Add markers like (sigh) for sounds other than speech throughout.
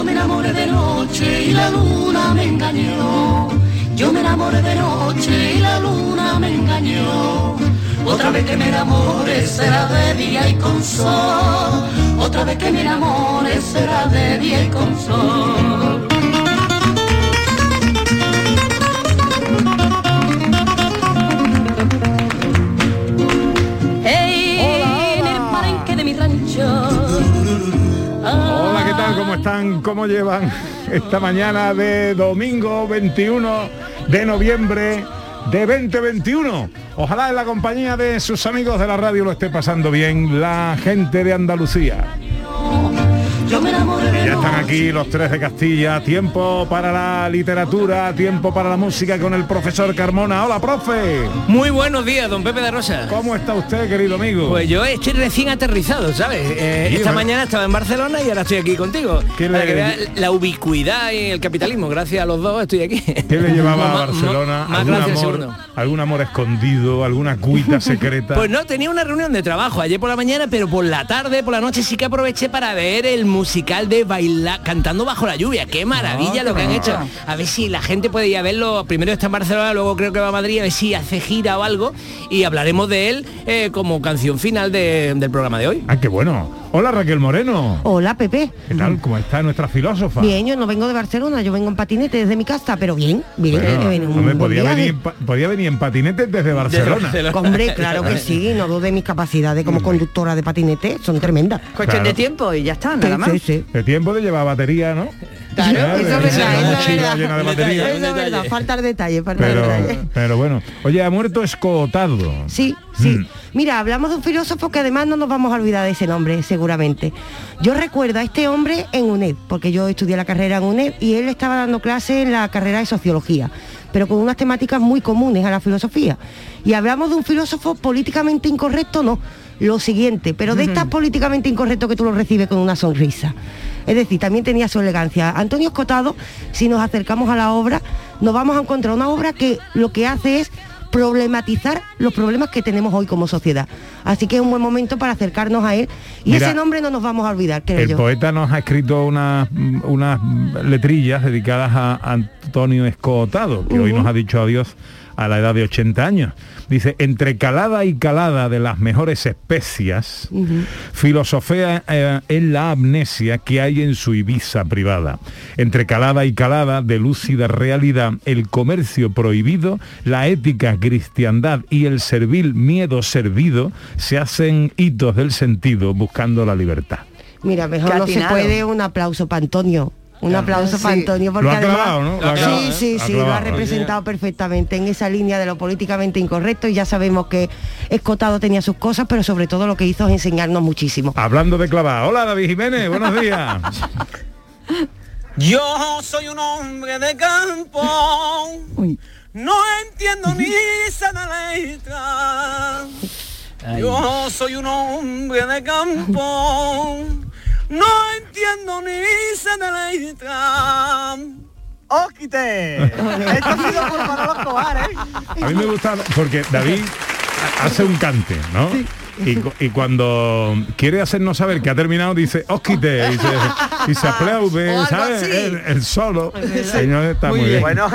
Yo me enamoré de noche y la luna me engañó. Yo me enamoré de noche y la luna me engañó. Otra vez que me enamore será de día y con sol. Otra vez que me enamore será de día y con sol. ¿Cómo llevan esta mañana de domingo 21 de noviembre de 2021? Ojalá en la compañía de sus amigos de la radio lo esté pasando bien la gente de Andalucía. Ya están aquí los tres de Castilla. Tiempo para la literatura, tiempo para la música con el profesor Carmona. Hola, profe. Muy buenos días, don Pepe de Rosa. ¿Cómo está usted, querido amigo? Pues yo estoy recién aterrizado, ¿sabes? Eh, Sí, esta mañana estaba en Barcelona y ahora estoy aquí contigo. ¿Qué Para le- que vea la ubicuidad y el capitalismo. Gracias a los dos estoy aquí. ¿Qué le llevaba a Barcelona? Más ¿Algún amor, algún amor escondido, alguna cuita (laughs) secreta? Pues no, tenía una reunión de trabajo ayer por la mañana, pero por la tarde, por la noche sí que aproveché para ver el musical de bailar, cantando bajo la lluvia. Qué maravilla lo que han hecho. A ver si la gente puede ir a verlo. Primero está en Barcelona, luego creo que va a Madrid, a ver si hace gira o algo. Y hablaremos de él eh, como canción final de- del programa de hoy. Ah, qué bueno. Hola, Raquel Moreno. Hola, Pepe. ¿Qué tal? ¿Cómo está nuestra filósofa? Bien, yo no vengo de Barcelona, yo vengo en patinete desde mi casa, pero bien, bien. Bueno, un hombre, podía, viaje. venir, en pa- podía venir en patinete desde Barcelona. Hombre, claro que sí, no dudo de mis capacidades como conductora de patinete, son tremendas. Cuestión Claro. de tiempo y ya está, Sí, nada más. sí, sí. El tiempo de llevar batería, ¿no? Claro, eso es verdad, eso es verdad. Eso es verdad, falta el detalle, falta el Pero, detalle. pero bueno. Oye, ha muerto escotado. Sí, sí. Mm. Mira, hablamos de un filósofo que además no nos vamos a olvidar de ese nombre, seguramente. Yo recuerdo a este hombre en UNED, porque yo estudié la carrera en UNED y él estaba dando clase en la carrera de sociología, pero con unas temáticas muy comunes a la filosofía. Y hablamos de un filósofo políticamente incorrecto, no. Lo siguiente, pero de estas políticamente incorrecto que tú lo recibes con una sonrisa. Es decir, también tenía su elegancia. Antonio Escotado, si nos acercamos a la obra, nos vamos a encontrar una obra que lo que hace es problematizar los problemas que tenemos hoy como sociedad. Así que es un buen momento para acercarnos a él y Mira, ese nombre no nos vamos a olvidar, creo El yo. poeta nos ha escrito unas, unas letrillas dedicadas a Antonio Escotado, que hoy nos ha dicho adiós a la edad de 80 años. Dice, entre calada y calada de las mejores especias, filosofea eh, en la amnesia que hay en su Ibiza privada. Entre calada y calada de lúcida realidad, el comercio prohibido, la ética cristiandad y el servil miedo servido se hacen hitos del sentido buscando la libertad. Mira, mejor no se puede un aplauso para Antonio. Un aplauso Sí. para Antonio porque Lo ha además clavado, ¿no? Lo ha clavado, sí, ¿eh? sí, Ha sí, lo ha clavado, representado perfectamente en esa línea de lo políticamente incorrecto y ya sabemos que Escotado tenía sus cosas, pero sobre todo lo que hizo es enseñarnos muchísimo. Hablando de clavar. Hola David Jiménez, buenos días. (laughs) Yo soy un hombre de campo, no entiendo ni sana letra. Yo soy un hombre de campo, no entiendo ni sana letra. ¡Óquite! Esto ha sido por Manolo Escobar, ¿eh? A mí me gusta porque David hace un cante, ¿no? Y, cu- y cuando quiere hacernos saber que ha terminado dice Osquite y se, y se aplaude, ¿sabes? El, el solo. Señor está muy, bien. Bueno,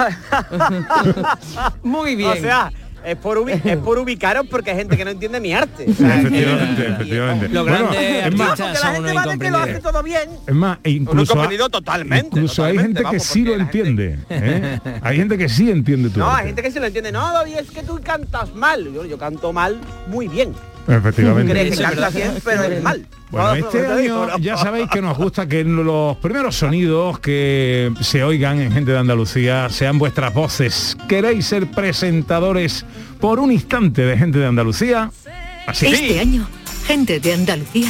(laughs) Muy bien. o sea, es por, ubi- es por ubicaros porque hay gente que no entiende mi arte. O sea, Efectivamente, que- efectivamente. Los Bueno, grandes es más, porque la gente unos va a decir que lo hace todo bien. es más, e incluso, ha- comprendido totalmente. incluso hay gente que sí lo gente- entiende. ¿eh? (laughs) Hay gente que sí entiende tu No, arte. hay gente que se lo entiende. No, David, es que tú cantas mal. Yo, yo canto mal muy bien. Efectivamente. Crees que bien, pero es mal. Bueno, No, este año ya sabéis que nos gusta que los primeros sonidos que se oigan en Gente de Andalucía sean vuestras voces. ¿Queréis ser presentadores por un instante de Gente de Andalucía? Así. Este año, gente de Andalucía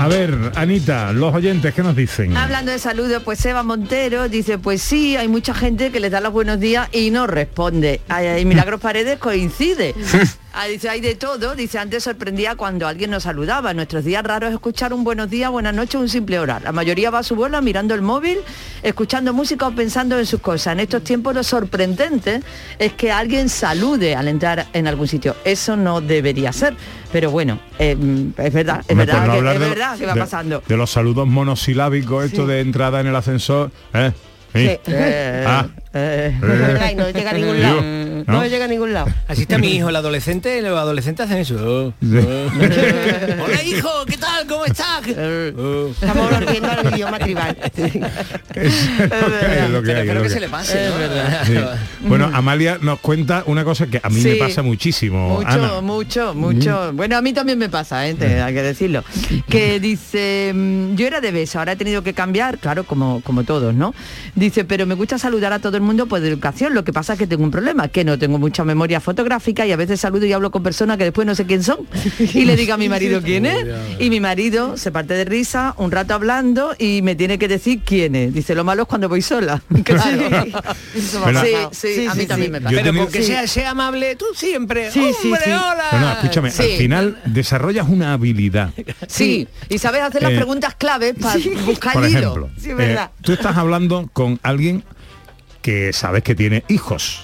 A ver, Anita, los oyentes, ¿qué nos dicen? Hablando de saludos, pues Eva Montero dice, pues sí, hay mucha gente que les da los buenos días y no responde. Ay, ay, Milagros Paredes coincide. Ah, dice, hay de todo. Dice, antes sorprendía cuando alguien nos saludaba. Nuestros días raros es escuchar un buenos días, buenas noches, un simple hora. La mayoría va a su bola mirando el móvil, escuchando música o pensando en sus cosas. En estos tiempos lo sorprendente es que alguien salude al entrar en algún sitio. Eso no debería ser. Pero bueno, eh, es verdad, es Hombre, verdad, que, hablar es de- verdad que va de- pasando. De los saludos monosilábicos, esto de entrada en el ascensor. ¿eh? ¿Sí? (laughs) Eh, Ah. Eh, no llega a ningún lado. ¿no? No llega a ningún lado. Así está mi hijo, el adolescente, los adolescentes hacen eso. Oh, (laughs) oh. Hola hijo, ¿qué tal? ¿Cómo estás? Oh. Estamos volviendo al idioma tribal. (laughs) Bueno, Amalia nos cuenta una cosa que a mí me pasa muchísimo. Mucho, Ana. mucho, mucho. Bueno, a mí también me pasa, ¿eh? Te- hay que decirlo. Que dice, mm, yo era de beso, ahora he tenido que cambiar, claro, como, como todos, ¿no? Dice, pero me gusta saludar a todo el mundo por educación, lo que pasa es que tengo un problema, que no tengo mucha memoria fotográfica y a veces saludo y hablo con personas que después no sé quién son. Y le digo a mi marido (laughs) quién es. Y mi marido se parte de risa, un rato hablando y me tiene que decir quién es. Dice, lo malo es cuando voy sola. (laughs) Claro. Bueno, sí, sí, a mí también me pasa. Yo he Pero tenido- porque sea, sea amable, tú siempre. Sí, sí, ¡Hombre, sí. hola! No, no, escúchame, Sí. al final desarrollas una habilidad. Sí, y sabes hacer las Eh, preguntas claves para buscar Por el hilo. ejemplo, Sí, eh, verdad. tú estás hablando con alguien que sabes que tiene hijos,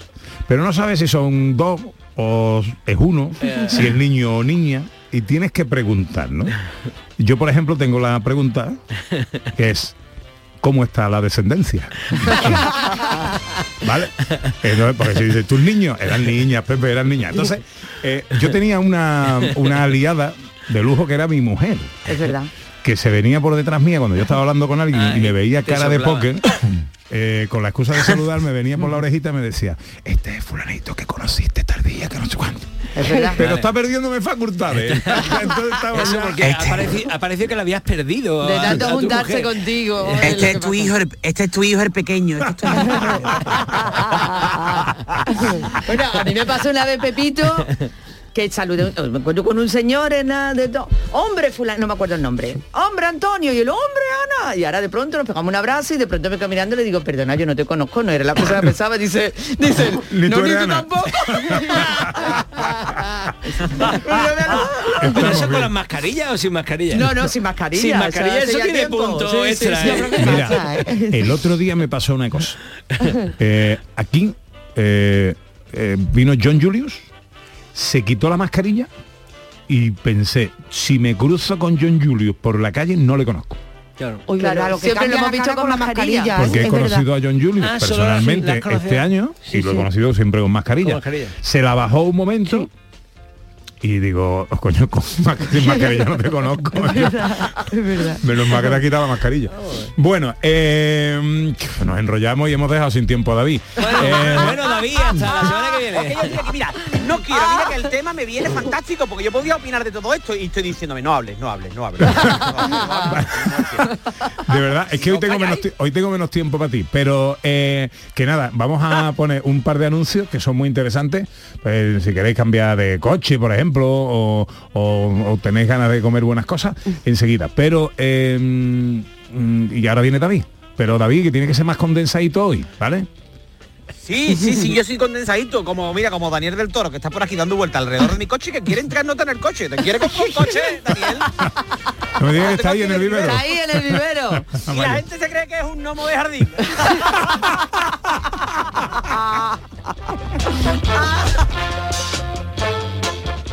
pero no sabes si son dos o es uno, Eh. si es niño o niña, y tienes que preguntar, ¿no? Yo, por ejemplo, tengo la pregunta que es ¿cómo está la descendencia? (laughs) ¿Vale? Entonces, porque si dices, tus niños eran niñas, Pepe eran niñas. Entonces, eh, yo tenía una, una aliada de lujo que era mi mujer Es verdad. que se venía por detrás mía cuando yo estaba hablando con alguien y me veía cara de póker, eh, con la excusa de saludar, me venía por la orejita y me decía, este es fulanito que conociste tal día, que no sé cuánto. Es verdad. Pero está perdiéndome facultades. (laughs) Entonces estaba Eso porque ha parecido, ha parecido que la habías perdido. De a- tanto a juntarse mujer. contigo. (laughs) Este es tu pasa. hijo, el- este es tu hijo el pequeño. este es tu hijo. (laughs) bueno, a mí me pasó una vez Pepito que saludé, me encuentro con un señor en la de to- hombre fulano, no me acuerdo el nombre, hombre Antonio y el hombre Ana, y ahora de pronto nos pegamos un abrazo y de pronto me quedo mirando y le digo, perdona, yo no te conozco, no era la persona que pensaba, dice, dice, (laughs) Ni no, tú ni tú Ana". tampoco. (laughs) (laughs) Pero eso con las mascarillas o sin mascarilla. no, no, sin mascarilla. Sin mascarilla, eso tiene tiempo. punto Sí, extra, ¿eh? Mira, ¿eh? el otro día me pasó una cosa. Eh, aquí eh, eh, vino John Julius, se quitó la mascarilla y pensé, si me cruzo con John Julius por la calle, no le conozco. Claro. Oye, Claro, verdad, lo que siempre lo hemos visto con con la mascarilla. mascarilla. Porque he es verdad. conocido a John Julius Ah, personalmente este año Sí, y lo he conocido siempre con mascarilla. Con mascarilla. Se la bajó un momento y digo, "Oh, coño, (laughs) con sin mascarilla no te conozco. Menos mal que te ha quitado la mascarilla. Bueno, eh, nos enrollamos y hemos dejado sin tiempo a David. Bueno, Eh, bueno, David, hasta la semana que viene. Que yo diga que, mira, no quiero, mira que el tema me viene fantástico porque yo podía opinar de todo esto y estoy diciéndome, no hables, no hables, no hables. no hables, no hables, no hables, no quiero. De verdad, es que hoy tengo, menos, hoy tengo menos tiempo para ti, pero eh, que nada, vamos a poner un par de anuncios que son muy interesantes. Pues, si queréis cambiar de coche, por ejemplo, o, o- o tenéis ganas de comer buenas cosas, enseguida. Pero, eh, mm, y ahora viene David. Pero David, que tiene que ser más condensadito hoy, ¿vale? Sí, sí, sí, yo soy condensadito, como mira, como Daniel del Toro, que está por aquí dando vuelta alrededor de mi coche que quiere entrar nota en el coche. ¿Te quiere comprar un coche, Daniel? (laughs) No me digas que está ahí en el vivero. Está ahí en el vivero. (laughs) Y la gente se cree que es un gnomo de jardín. (laughs)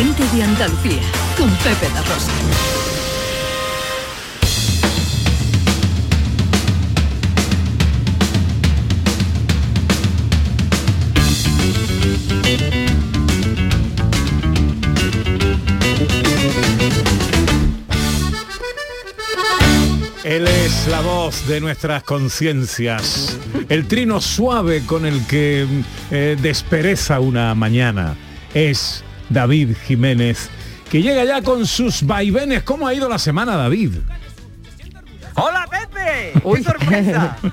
gente de Andalucía con Pepe da Rosa. Él es la voz de nuestras conciencias, el trino suave con el que eh, despereza una mañana. Es David Jiménez, que llega ya con sus vaivenes. ¿Cómo ha ido la semana, David? ¡Hola, Pepe! ¡Uy, sorpresa! (laughs)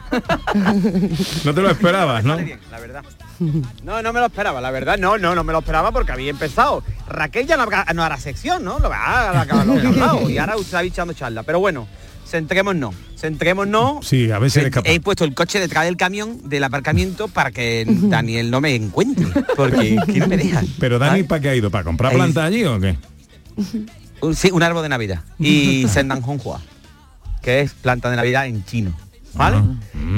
No te lo esperabas, ¿no? Vale bien, la verdad. No, no me lo esperaba, la verdad, no, no, no me lo esperaba porque había empezado. Raquel ya no, no hará sección, ¿no? Lo, ah, (laughs) lo, ha hablado, y ahora usted ha echando charla. Pero bueno, centrémonos, centrémonos. Sí, a capaz. He puesto el coche detrás del camión, del aparcamiento, para que Daniel no me encuentre. Porque (laughs) ¿quién me deja? Pero Dani, ¿para qué ha ido? ¿Para comprar Ahí- planta allí o qué? Sí, un árbol de Navidad. Y (laughs) Sendan Honghua, que es planta de Navidad en chino. ¿Vale?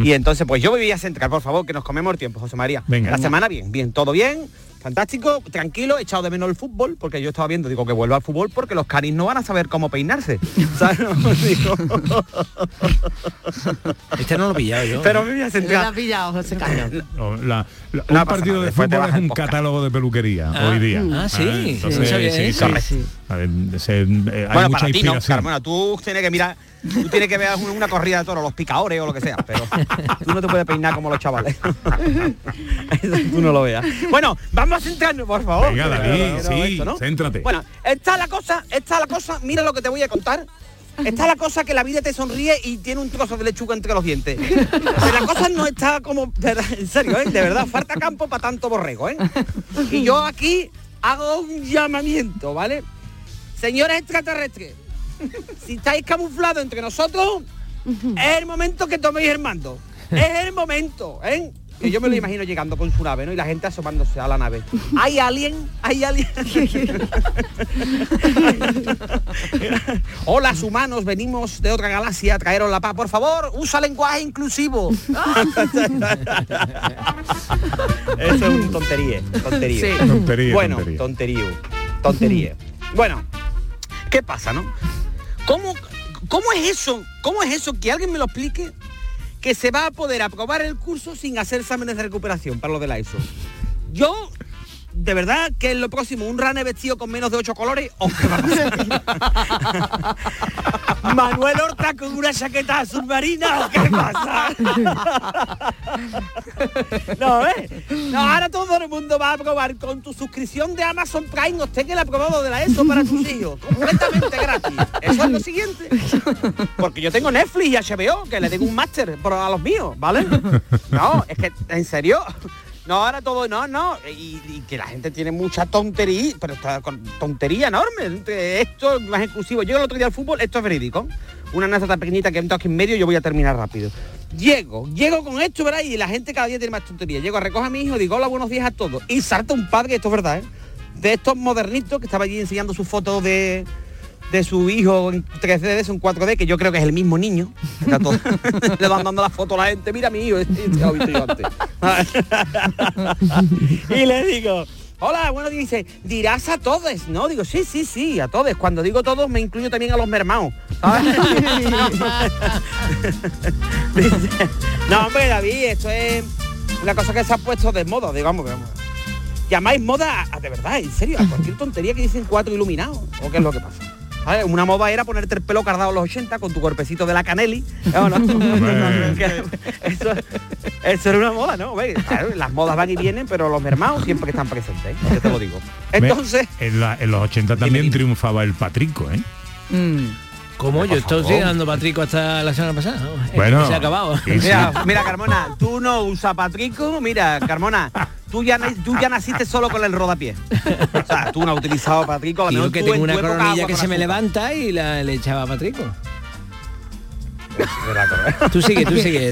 Y entonces, pues yo me voy a centrar, por favor, que nos comemos el tiempo, José María. Venga. La semana bien, bien, todo bien, fantástico, tranquilo, he echado de menos el fútbol, porque yo estaba viendo, digo que vuelva al fútbol porque los canis no van a saber cómo peinarse. (laughs) ¿sabes? Digo, (laughs) Este no lo he pillado yo. Pero me voy a ha pillado, José Carlos. La- la- No un partido nada, de fútbol es un catálogo de peluquería Ah, hoy día. ah, sí. Entonces, No sabía sí, eso. sí. A ver, se- eh, hay Bueno, mucha para ti no. Carmona, tú tienes que mirar, tú tienes que ver una- corrida de toros, los picadores o lo que sea, pero tú no te puedes peinar como los chavales. (laughs) Eso tú no lo veas. Bueno, vamos a centrarnos, por favor. Venga, David, Pero sí, esto, ¿no? céntrate. Bueno, está la cosa, está la cosa, mira lo que te voy a contar. Está la cosa que la vida te sonríe y tiene un trozo de lechuga entre los dientes. Pero la cosa no está como, en serio, ¿eh? de verdad, falta campo para tanto borrego, ¿eh? Y yo aquí hago un llamamiento, ¿vale? Señores extraterrestres, (laughs) si estáis camuflados entre nosotros, es el momento que toméis el mando. Es el momento, ¿eh? Y yo me lo imagino llegando con su nave, ¿no? Y la gente asomándose a la nave. ¿Hay alguien? ¿Hay alguien? (laughs) Hola, humanos, venimos de otra galaxia a traeros la paz. Por favor, usa lenguaje inclusivo. (laughs) Eso es un tontería, tontería. Sí. Tontería, bueno, tontería. tontería. Tontería. bueno, ¿qué pasa, no? ¿Cómo, ¿Cómo es eso? ¿Cómo es eso? Que alguien me lo explique que se va a poder aprobar el curso sin hacer exámenes de recuperación para lo de la ESO. Yo, de verdad, que en lo próximo, un rane vestido con menos de ocho colores, ¿o qué va a pasar? (laughs) Manuel Horta con una chaqueta submarina, ¿o qué pasa? (laughs) no, ¿eh? No, ahora todo el mundo va a aprobar con tu suscripción de Amazon Prime, obtén el aprobado de la ESO para tus hijos, completamente gratis. Eso es lo siguiente. Porque yo tengo Netflix y HBO, que le tengo un máster a los míos, ¿vale? No, es que, en serio, no, ahora todo, no, no, y, que la gente tiene mucha tontería, pero está con tontería enorme. Esto es más exclusivo. Yo el otro día al fútbol, esto es verídico. Una anécdota pequeñita que entrado aquí en medio, yo voy a terminar rápido. Llego, llego con esto, ¿verdad? Y la gente cada día tiene más tontería. Llego a recoger a mi hijo, digo, hola, buenos días a todos. Y salta un padre, esto es verdad, ¿eh? De estos modernitos que estaba allí enseñando sus fotos de, de su hijo en 3D, de eso en 4D, que yo creo que es el mismo niño. Está todo- (laughs) (laughs) le van dando la foto a la gente, mira mi hijo, este, este lo he visto yo antes. (laughs) y le digo, hola, bueno, dice, dirás a todos, ¿no? Digo, sí, sí, sí, a todos. Cuando digo todos, me incluyo también a los mermaos. no, hombre, David, esto es una cosa que se ha puesto de moda, digamos. digamos. Llamáis moda a, a- de verdad, en serio, a cualquier tontería que dicen cuatro iluminados. ¿O qué es lo que pasa? ¿Sabes? Una moda era ponerte el pelo cardado en los 80 con tu cuerpecito de la Canelli. ¿no? Que (laughs) (laughs) eso, eso era una moda, ¿no? Claro, las modas van y vienen, pero los mermados siempre están presentes, ¿eh? yo te lo digo. Entonces, En, la- en los 80 también triunfaba el Patrico, ¿eh? ¿Cómo? Yo estoy dando Patrico hasta la semana pasada. Bueno, se ha acabado. sí. Mira, mira, Carmona, tú no usas Patrico, mira, Carmona, tú ya, tú ya naciste solo con el rodapié. O sea, tú no has utilizado Patrico, a mejor que tengo en una coronilla que se me levanta y la, le echaba a Patrico. Tú sigue, tú sigue.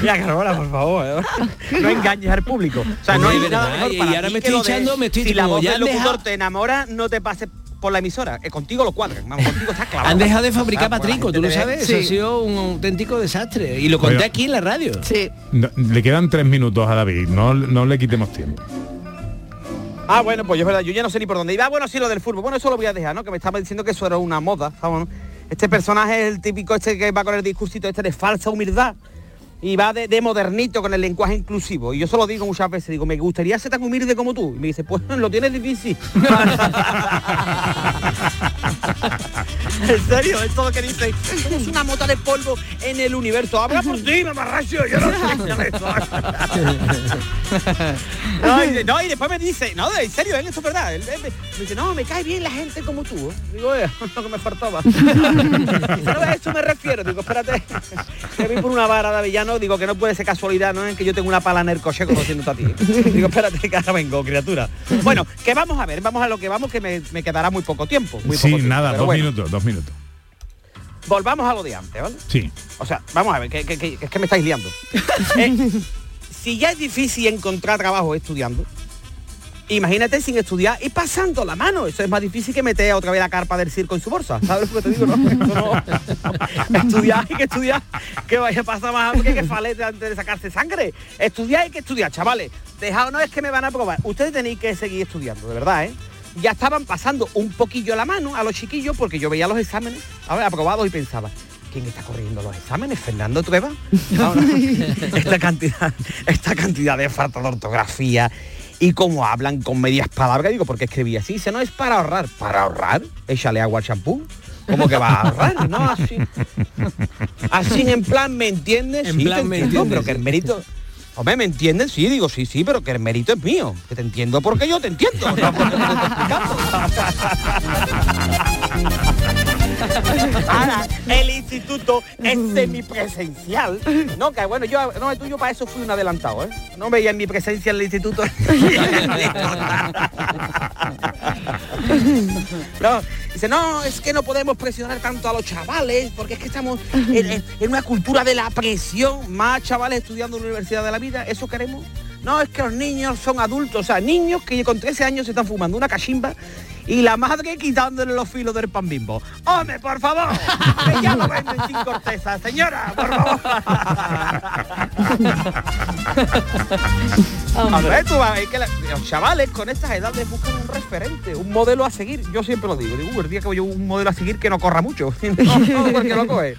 Mira, Carmona, por favor, ¿eh? no engañes al público. O sea, no Hombre, hay nada verdad, mejor y- para y ahora me estoy de- echando, me estoy Si la voz ya del locutor te enamora, no te pases por la emisora. que contigo lo cuadran. Contigo está clavado. Han dejado de fabricar Ah, pues Patrico, tú lo sabes. Sí. Eso ha sido un auténtico desastre. Y lo conté Oiga. aquí en la radio. Sí. No, le quedan tres minutos a David, no, no le quitemos tiempo. Ah, bueno, pues es verdad, yo ya no sé ni por dónde iba. Ah, bueno, sí, lo del fútbol. Bueno, eso lo voy a dejar, ¿no? Que me estaba diciendo que eso era una moda, ¿sabes? Este personaje es el típico este que va con el discursito este de falsa humildad y va de, de modernito con el lenguaje inclusivo. Y yo se lo digo muchas veces, digo, me gustaría ser tan humilde como tú. Y me dice, pues (laughs) lo tienes difícil. (laughs) (laughs) en serio, es todo lo que dice. Somos una mota de polvo en el universo. Habla por ti, mamarracho. Yo no sé es (laughs) no, y, no, y después me dice, no, en serio, eso es verdad. Él- él me, me dice, no, me cae bien la gente como tú. Digo, eh, (laughs) lo que me faltaba. No, a eso me refiero. Digo, espérate, que vi por una vara de villano, digo que no puede ser casualidad, ¿no? En que yo tengo una pala en el coche conociéndote a ti. Digo, espérate, que ahora vengo, criatura. Bueno, que vamos a ver, vamos a lo que vamos, que me, me quedará muy poco tiempo. Muy Sí, poco tiempo, nada, dos bueno. minutos, dos minutos. Volvamos a lo de antes, ¿vale? Sí. O sea, vamos a ver, que, que- que- que es que me estáis liando. (laughs) Eh, si ya es difícil encontrar trabajo estudiando, imagínate sin estudiar y pasando la mano. Eso es más difícil que meter otra vez la carpa del circo en su bolsa. ¿Sabes lo que te digo? No, Eso no. (laughs) estudiar hay que estudiar. Que vaya a pasar más hambre que falete antes de sacarse sangre. Estudiar hay que estudiar, chavales. Dejado no es que me van a probar. Ustedes tenéis que seguir estudiando, de verdad, ¿eh? Ya estaban pasando un poquillo la mano a los chiquillos porque yo veía los exámenes, aprobados y pensaba, ¿quién está corriendo los exámenes? ¿Fernando Trueba? No, no. esta cantidad, esta cantidad de falta de ortografía y cómo hablan con medias palabras, digo, porque escribí así, dice, no es para ahorrar, para ahorrar, échale agua al champú. ¿Cómo que va a ahorrar? No, así. (laughs) Así en plan, ¿me entiendes? En sí, plan, te ¿me entiendo, entiendes? pero que el mérito. (laughs) Hombre, ¿me entienden? Sí, digo, sí, sí, pero que el mérito es mío. Que te entiendo porque yo te entiendo. no porque te estoy explicando. Ahora, el instituto es semipresencial. No, que bueno, yo, no, tú, yo para eso fui un adelantado, ¿eh? No veía en mi presencia en el instituto. (laughs) (laughs) (laughs) No, dice, no, es que no podemos presionar tanto a los chavales, porque es que estamos en, una cultura de la presión, más chavales estudiando en la Universidad de la Vida, ¿eso queremos? No, es que los niños son adultos, o sea, niños que con 13 años se están fumando una cachimba y la madre quitándole los filos del pan bimbo. ¡Hombre, por favor! Que ya lo venden sin corteza, señora, por favor. (laughs) A ver, tú vas, es que la- los chavales con estas edades buscan un referente, un modelo a seguir. Yo siempre lo digo, digo, "Uh, el día que yo un modelo a seguir que no corra mucho. (laughs) No, no, porque lo coge.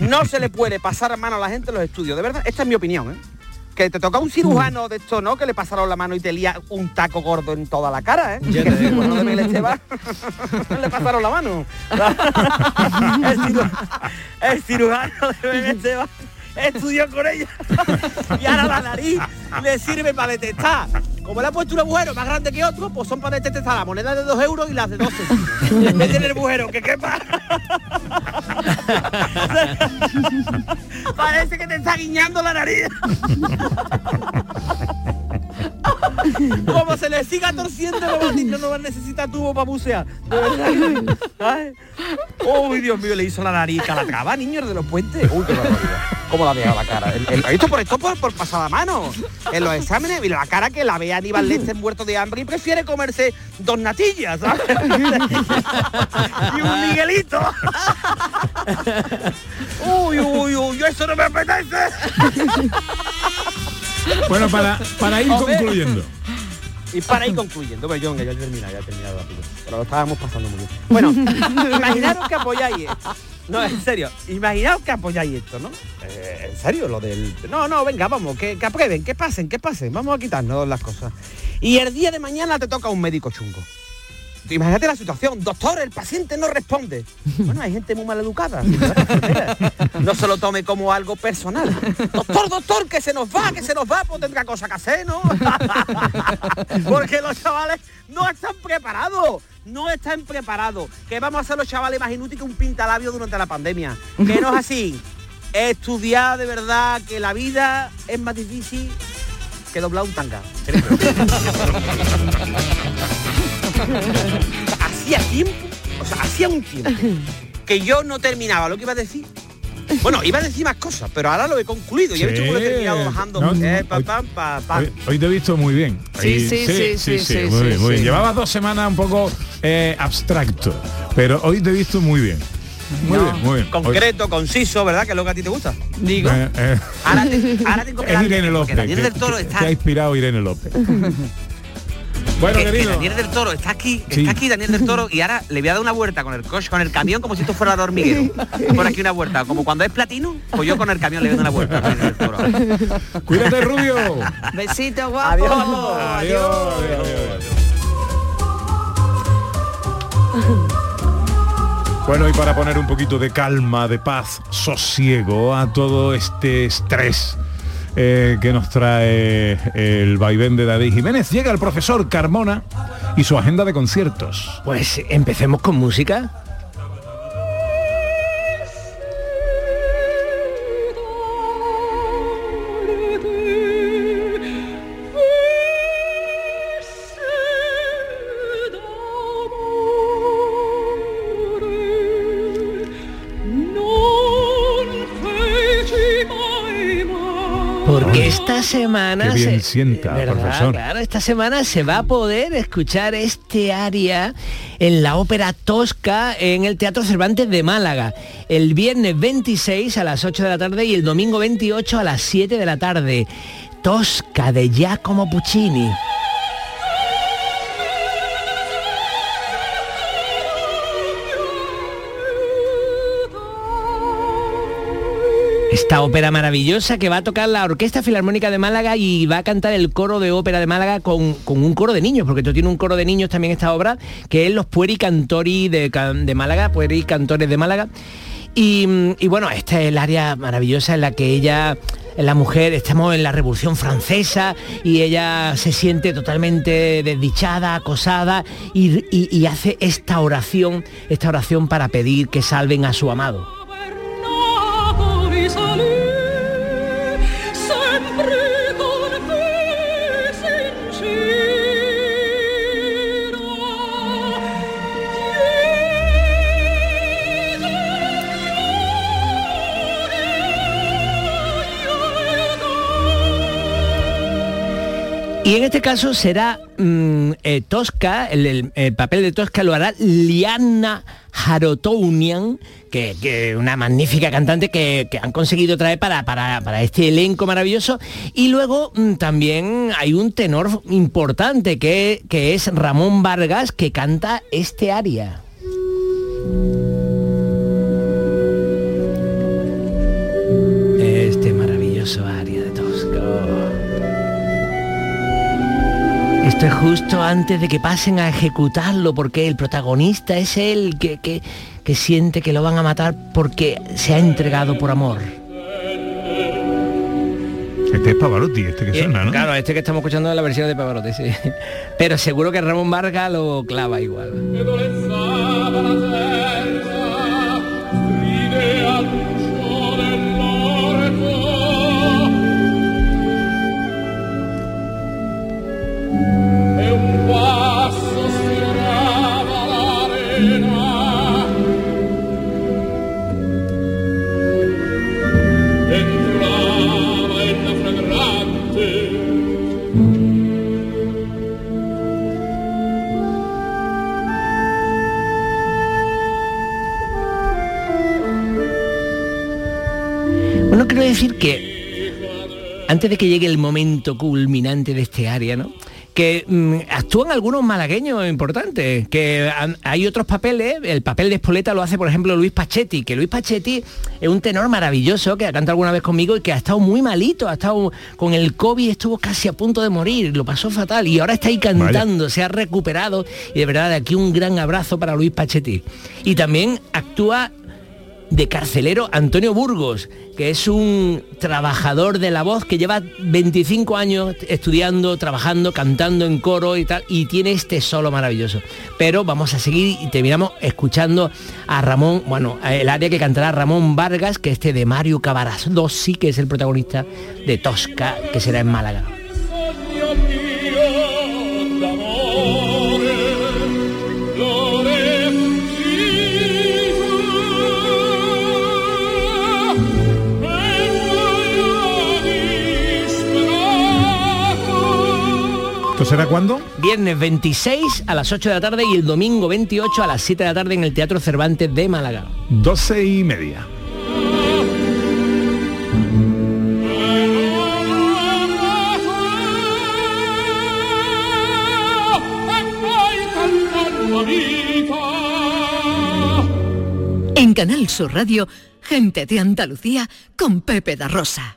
No se le puede pasar a mano a la gente en los estudios, de verdad, esta es mi opinión, ¿eh? Que te toca un cirujano de esto, ¿no? Que le pasaron la mano y te lía un taco gordo en toda la cara, ¿eh? Que el (laughs) cirujano de Miguel Esteban (laughs) le pasaron la mano. (laughs) el cirujano de Miguel Esteban estudió con ella (laughs) y ahora la nariz le sirve para detectar. Como le ha puesto un agujero más grande que otro, pues son para detectar la moneda de 2 euros y las de 12. En vez tener agujero que quepa. (laughs) Parece que te está guiñando la nariz. (laughs) (laughs) Como se le siga torciendo, no va, a- no va a necesitar tubo para bucear. Uy, Dios mío, le hizo la nariz calatrava, niños de los puentes. Uy, qué barbaridad. ¿Cómo la ha dejado la cara? El- el- esto por esto por, por pasada mano. En los exámenes, mira la cara que la ve Aníbal Lester muerto de hambre y prefiere comerse dos natillas, y un Miguelito. uy, uy, uy, eso no me apetece. Bueno, para, para ir concluyendo. Y para ir concluyendo, pero yo, ya he terminado, ya he terminado rápido. Pero lo estábamos pasando muy bien. Bueno, imaginaros que apoyáis esto. No, en serio, imaginaos que apoyáis esto, ¿no? Eh, en serio, lo del... No, no, venga, vamos, que, que aprueben, que pasen, que pasen. Vamos a quitarnos las cosas. Y el día de mañana te toca un médico chungo. Imagínate la situación, doctor, el paciente no responde. (laughs) Bueno, hay gente muy mal educada. (laughs) No se lo tome como algo personal. Doctor, doctor, que se nos va, que se nos va, pues tendrá cosa que hacer, ¿no? (laughs) Porque los chavales no están preparados. No están preparados. ¿Qué vamos a hacer los chavales más inútiles que un pintalabio durante la pandemia? Que no es así. Estudiar de verdad que la vida es más difícil que doblar un tanga. (laughs) hacía tiempo, o sea, hacía un tiempo que yo no terminaba lo que iba a decir. Bueno, iba a decir más cosas, pero ahora lo he concluido. Ya he visto que lo he terminado bajando. No, eh, hoy- pam, pa, pam. Hoy, hoy te he visto muy bien. Sí, sí, sí, sí, sí, muy sí, bien, muy bien. sí. Llevabas dos semanas un poco eh, abstracto, pero hoy te he visto muy bien. Muy No, bien, muy bien. Hoy- Concreto, conciso, ¿verdad? Que es lo que a ti te gusta. Digo. Eh, eh, Ahora, te- ahora tengo que Irene López. Que- del Toro que- está que ha inspirado Irene López. (laughs) Bueno, que-. Daniel del Toro está aquí, Sí. está aquí Daniel del Toro y ahora le voy a dar una vuelta con el coche, con el camión como si esto fuera de hormiguero. Por aquí una vuelta, como cuando es platino, pues yo con el camión le doy una vuelta. a Daniel del Toro. Cuídate, Rubio. Besito, guapo. Adiós. Adiós, adiós, adiós. Bueno, y para poner un poquito de calma, de paz, sosiego a todo este estrés eh, que nos trae el vaivén de David Jiménez, llega el profesor Carmona y su agenda de conciertos. Pues empecemos con música. Semana Qué bien se- sienta, ¿verdad? profesor. Claro, esta semana se va a poder escuchar este aria en la ópera Tosca en el Teatro Cervantes de Málaga. El viernes 26 a las 8 de la tarde y el domingo 28 a las 7 de la tarde. Tosca de Giacomo Puccini. Esta ópera maravillosa que va a tocar la Orquesta Filarmónica de Málaga y va a cantar el coro de ópera de Málaga con, con un coro de niños, porque esto tiene un coro de niños también esta obra, que es los Pueri Cantori de, de Málaga, Pueri Cantores de Málaga. Y, y bueno, esta es el área maravillosa en la que ella, la mujer, estamos en la Revolución Francesa y ella se siente totalmente desdichada, acosada y- y hace esta oración, esta oración para pedir que salven a su amado. Y en este caso será mm, eh, Tosca, el, el papel de Tosca lo hará Liana Harotounian, que, una magnífica cantante que, que han conseguido traer para, para, para este elenco maravilloso. Y luego mm, también hay un tenor importante que, que es Ramón Vargas, que canta este aria. Este maravilloso aria Esto es justo antes de que pasen a ejecutarlo, porque el protagonista es él que, que- que siente que lo van a matar porque se ha entregado por amor. Este es Pavarotti, este que Y, suena, ¿no? Claro, este que estamos escuchando es la versión de Pavarotti, sí. Pero seguro que Ramón Vargas lo clava igual. Bueno, quiero decir que antes de que llegue el momento culminante de este área, ¿no? que mm, actúan algunos malagueños importantes, que han- hay otros papeles, el papel de Espoleta lo hace por ejemplo Luis Pachetti, que Luis Pachetti es un tenor maravilloso que ha cantado alguna vez conmigo y que ha estado muy malito, ha estado con el COVID, estuvo casi a punto de morir, lo pasó fatal y ahora está ahí cantando, se ha recuperado y de verdad de aquí un gran abrazo para Luis Pachetti. Y también actúa de carcelero Antonio Burgos, que es un trabajador de la voz que lleva 25 años estudiando, trabajando, cantando en coro y tal, y tiene este solo maravilloso. Pero vamos a seguir y terminamos escuchando a Ramón, bueno, el área que cantará Ramón Vargas, que este de Mario Cabaras sí que es el protagonista de Tosca, que será en Málaga. ¿Esto será cuándo? Viernes 26 a las 8 de la tarde y el domingo 28 a las 7 de la tarde en el Teatro Cervantes de Málaga. 12 y media. En Canal Sur Radio, gente de Andalucía con Pepe da Rosa.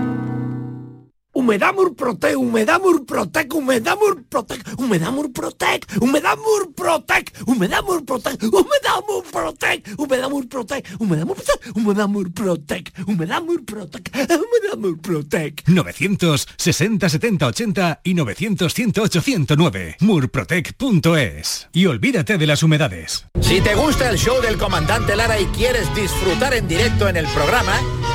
Humedad Murprotec, Humedad Murprotec, Humedad Murprotec, Humedad Murprotec, Humedad Murprotec, Humedad Murprotec, Humedad Murprotec, Humedad Murprotec, Humedad Murprotec, Humedad Murprotec, Humedad Murprotec, Humedad Murprotec. 960 70 80 y 900 108 109. Murprotec.es. Y olvídate de las humedades. Si te gusta el show del comandante Lara y quieres disfrutar en directo en el programa,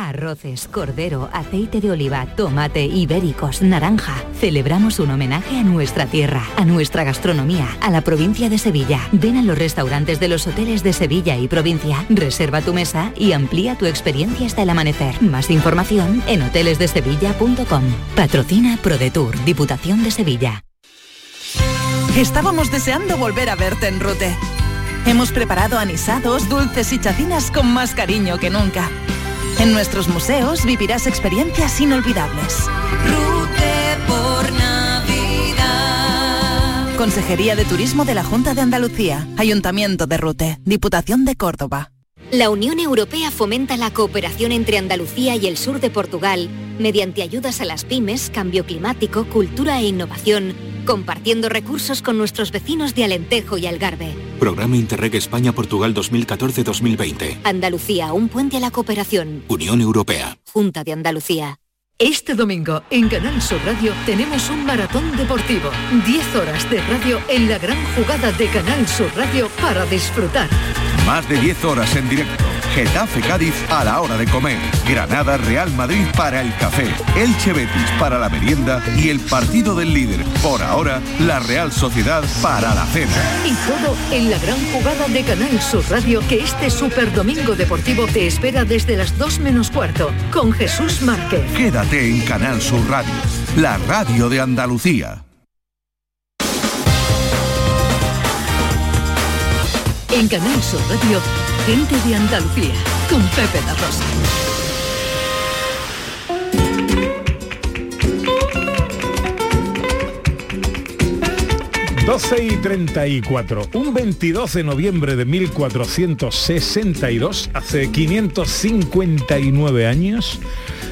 Arroces, cordero, aceite de oliva, tomate, ibéricos, naranja. Celebramos un homenaje a nuestra tierra, a nuestra gastronomía, a la provincia de Sevilla. Ven a los restaurantes de los hoteles de Sevilla y provincia, reserva tu mesa y amplía tu experiencia hasta el amanecer. Más información en hotelesdesevilla.com. Patrocina ProDetour, Diputación de Sevilla. Estábamos deseando volver a verte en Rute. Hemos preparado anisados, dulces y chacinas con más cariño que nunca. En nuestros museos vivirás experiencias inolvidables. Rute por Navidad. Consejería de Turismo de la Junta de Andalucía, Ayuntamiento de Rute, Diputación de Córdoba. La Unión Europea fomenta la cooperación entre Andalucía y el sur de Portugal mediante ayudas a las pymes, cambio climático, cultura e innovación, compartiendo recursos con nuestros vecinos de Alentejo y Algarve. Programa Interreg España-Portugal 2014-2020. Andalucía, un puente a la cooperación. Unión Europea. Junta de Andalucía. Este domingo en Canal Sur Radio tenemos un maratón deportivo. 10 horas de radio en la gran jugada de Canal Sur Radio para disfrutar. Más de 10 horas en directo. Getafe Cádiz a la hora de comer, Granada Real Madrid para el café, Elche Betis para la merienda y el partido del líder, por ahora, la Real Sociedad para la cena. Y todo en la gran jugada de Canal Sur Radio que este Super Domingo Deportivo te espera desde las 2 menos cuarto con Jesús Márquez. Quédate en Canal Sur Radio, la radio de Andalucía. En Canal Sur Radio gente de Andalucía, con Pepe la Rosa. 12 y 34. Un 22 de noviembre de 1462, hace 559 años,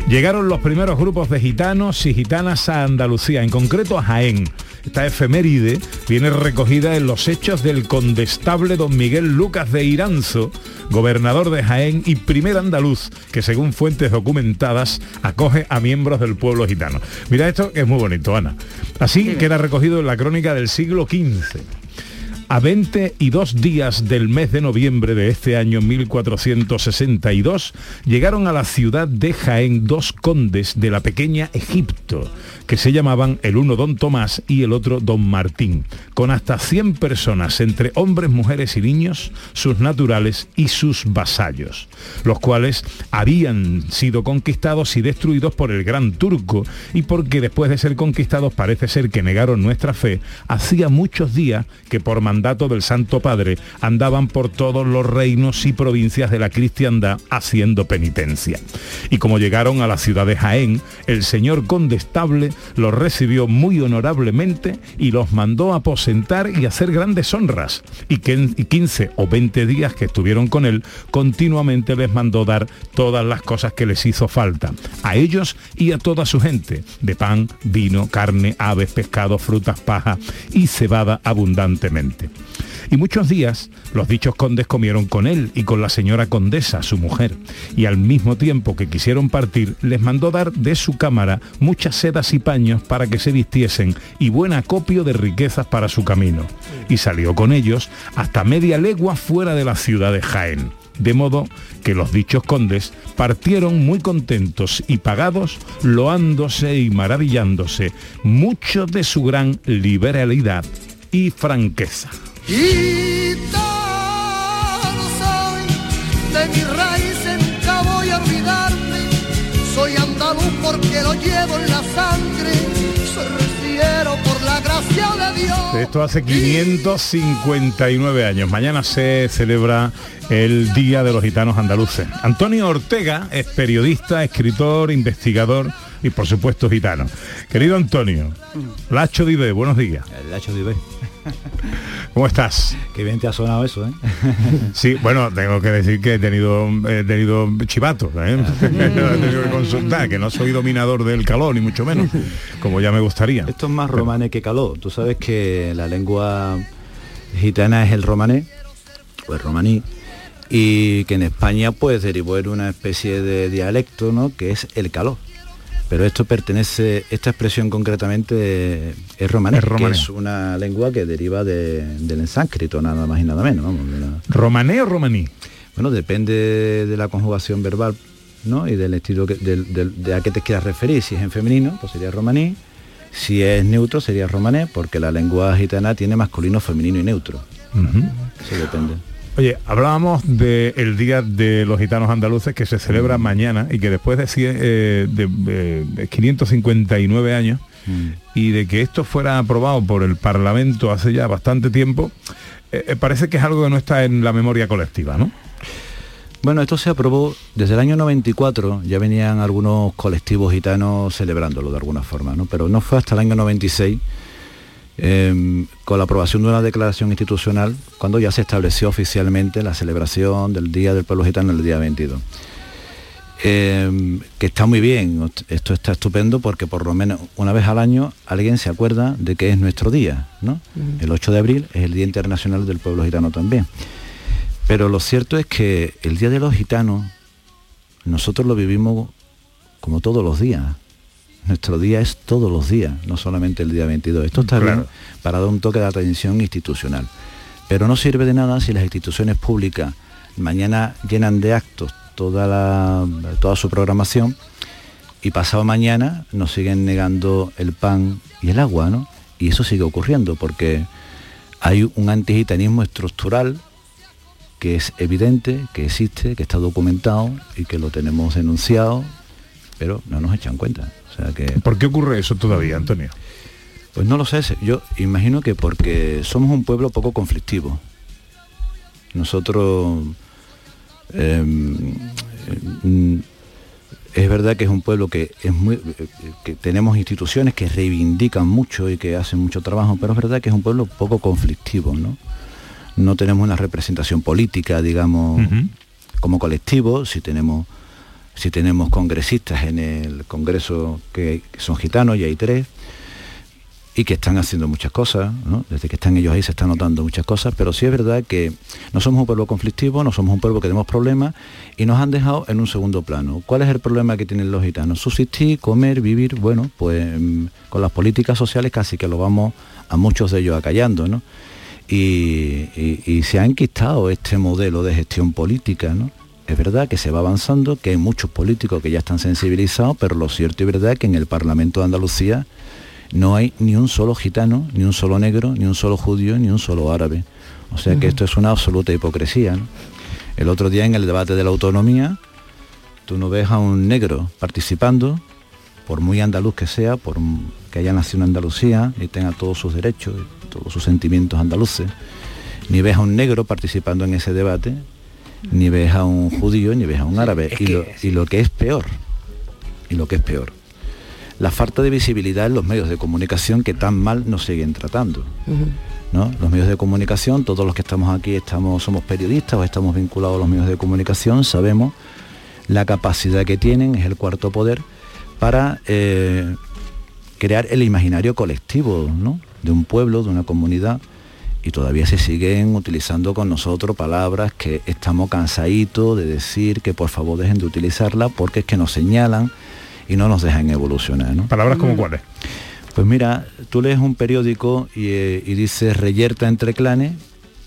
llegaron los primeros grupos de gitanos y gitanas a Andalucía, en concreto a Jaén. Esta efeméride viene recogida en los hechos del condestable don Miguel Lucas de Iranzo, gobernador de Jaén y primer andaluz que según fuentes documentadas acoge a miembros del pueblo gitano. Mira esto que es muy bonito, Ana. Así queda recogido en la crónica del siglo XV. A 22 días del mes de noviembre de este año 1462 llegaron a la ciudad de Jaén dos condes de la pequeña Egipto, que se llamaban el uno don Tomás y el otro don Martín, con hasta 100 personas, entre hombres, mujeres y niños, sus naturales y sus vasallos, los cuales habían sido conquistados y destruidos por el gran turco y porque después de ser conquistados parece ser que negaron nuestra fe, hacía muchos días que por mandato del Santo Padre andaban por todos los reinos y provincias de la cristiandad haciendo penitencia. Y como llegaron a la ciudad de Jaén, el señor condestable los recibió muy honorablemente y los mandó aposentar y hacer grandes honras. Y que en 15 o 20 días que estuvieron con él, continuamente les mandó dar todas las cosas que les hizo falta, a ellos y a toda su gente, de pan, vino, carne, aves, pescado, frutas, paja y cebada abundantemente. Y muchos días los dichos condes comieron con él y con la señora condesa, su mujer, y al mismo tiempo que quisieron partir, les mandó dar de su cámara muchas sedas y paños para que se vistiesen y buen acopio de riquezas para su camino. Y salió con ellos hasta media legua fuera de la ciudad de Jaén. De modo que los dichos condes partieron muy contentos y pagados, loándose y maravillándose mucho de su gran liberalidad y franqueza. Gitano soy, de mi raíz nunca voy a olvidarme. Soy andaluz porque lo llevo en la sangre. Soy reciero por la gracia de Dios. Esto hace 559 años. Mañana se celebra el Día de los Gitanos Andaluces. Antonio Ortega es periodista, escritor, investigador y por supuesto gitano. Querido Antonio, Lacho Dive, buenos días. Lacho Dive. (laughs) ¿Cómo estás? Qué bien te ha sonado eso, ¿eh? (laughs) Sí, bueno, tengo que decir que he tenido, he tenido chivatos, ¿eh? (laughs) he tenido que consultar, que no soy dominador del calor, ni mucho menos, como ya me gustaría. Esto es más romané que calor. Tú sabes que la lengua gitana es el romané, o el romaní, y que en España pues derivó en una especie de dialecto, ¿no? Que es el calor pero esto pertenece, esta expresión concretamente es romaní, que es una lengua que deriva del sánscrito, nada más y nada menos. ¿Romané o romaní? Bueno, depende de la conjugación verbal ¿no? y del estilo que, de a qué te quieras referir. Si es en femenino, pues sería romaní. Si es neutro, sería romané, porque la lengua gitana tiene masculino, femenino y neutro. Eso depende. Oye, hablábamos del Día de los Gitanos Andaluces que se celebra mañana y que después de, eh, de 559 años mm. y de que esto fuera aprobado por el Parlamento hace ya bastante tiempo, eh, eh, parece que es algo que no está en la memoria colectiva, ¿no? Bueno, esto se aprobó desde el año 94, ya venían algunos colectivos gitanos celebrándolo de alguna forma, ¿no? Pero no fue hasta el año 96 Em, con la aprobación de una declaración institucional cuando ya se estableció oficialmente la celebración del Día del Pueblo Gitano el día 22. Em, que está muy bien, esto está estupendo porque por lo menos una vez al año alguien se acuerda de que es nuestro día, ¿no? El 8 de abril es el Día Internacional del Pueblo Gitano también. Pero lo cierto es que el Día de los Gitanos nosotros lo vivimos como todos los días. Nuestro día es todos los días, no solamente el día 22. Esto está bien para dar un toque de atención institucional. Pero no sirve de nada si las instituciones públicas mañana llenan de actos toda, la, toda su programación y pasado mañana nos siguen negando el pan y el agua, ¿no? Y eso sigue ocurriendo porque hay un antigitanismo estructural que es evidente, que existe, que está documentado y que lo tenemos denunciado, pero no nos echan cuenta. ¿Por qué ocurre eso todavía, Antonio? Pues no lo sé, yo imagino que porque somos un pueblo poco conflictivo. Nosotros em, em, es verdad que es un pueblo que es muy que tenemos instituciones que reivindican mucho y que hacen mucho trabajo, pero es verdad que es un pueblo poco conflictivo, ¿no? No tenemos una representación política, digamos, como colectivo, si tenemos si tenemos congresistas en el Congreso que, son gitanos, y hay tres, y que están haciendo muchas cosas, desde que están ellos ahí se están notando muchas cosas, pero sí es verdad que no somos un pueblo conflictivo, no somos un pueblo que tenemos problemas y nos han dejado en un segundo plano. ¿Cuál es el problema que tienen los gitanos? Subsistir, comer, vivir, bueno, pues mm, con las políticas sociales casi que lo vamos a muchos de ellos acallando, ¿no? Y, y- y se ha enquistado este modelo de gestión política, ¿no? Es verdad que se va avanzando, que hay muchos políticos que ya están sensibilizados, pero lo cierto y verdad es que en el Parlamento de Andalucía no hay ni un solo gitano, ni un solo negro, ni un solo judío, ni un solo árabe. O sea que esto es una absoluta hipocresía. ¿no? El otro día en el debate de la autonomía, tú no ves a un negro participando, por muy andaluz que sea, por que haya nacido en Andalucía y tenga todos sus derechos, y todos sus sentimientos andaluces, ni ves a un negro participando en ese debate, ni ves a un judío, ni ves a un árabe. Y lo, y lo que es peor, y lo que es peor, la falta de visibilidad en los medios de comunicación que tan mal nos siguen tratando. ¿no? Los medios de comunicación, todos los que estamos aquí estamos, somos periodistas o estamos vinculados a los medios de comunicación, sabemos la capacidad que tienen, es el cuarto poder, para eh, crear el imaginario colectivo ¿no? de un pueblo, de una comunidad, y todavía se siguen utilizando con nosotros palabras que estamos cansaditos de decir que por favor dejen de utilizarlas porque es que nos señalan y no nos dejan evolucionar. ¿no? Palabras como cuáles. Pues mira, tú lees un periódico y, eh, y dice reyerta entre clanes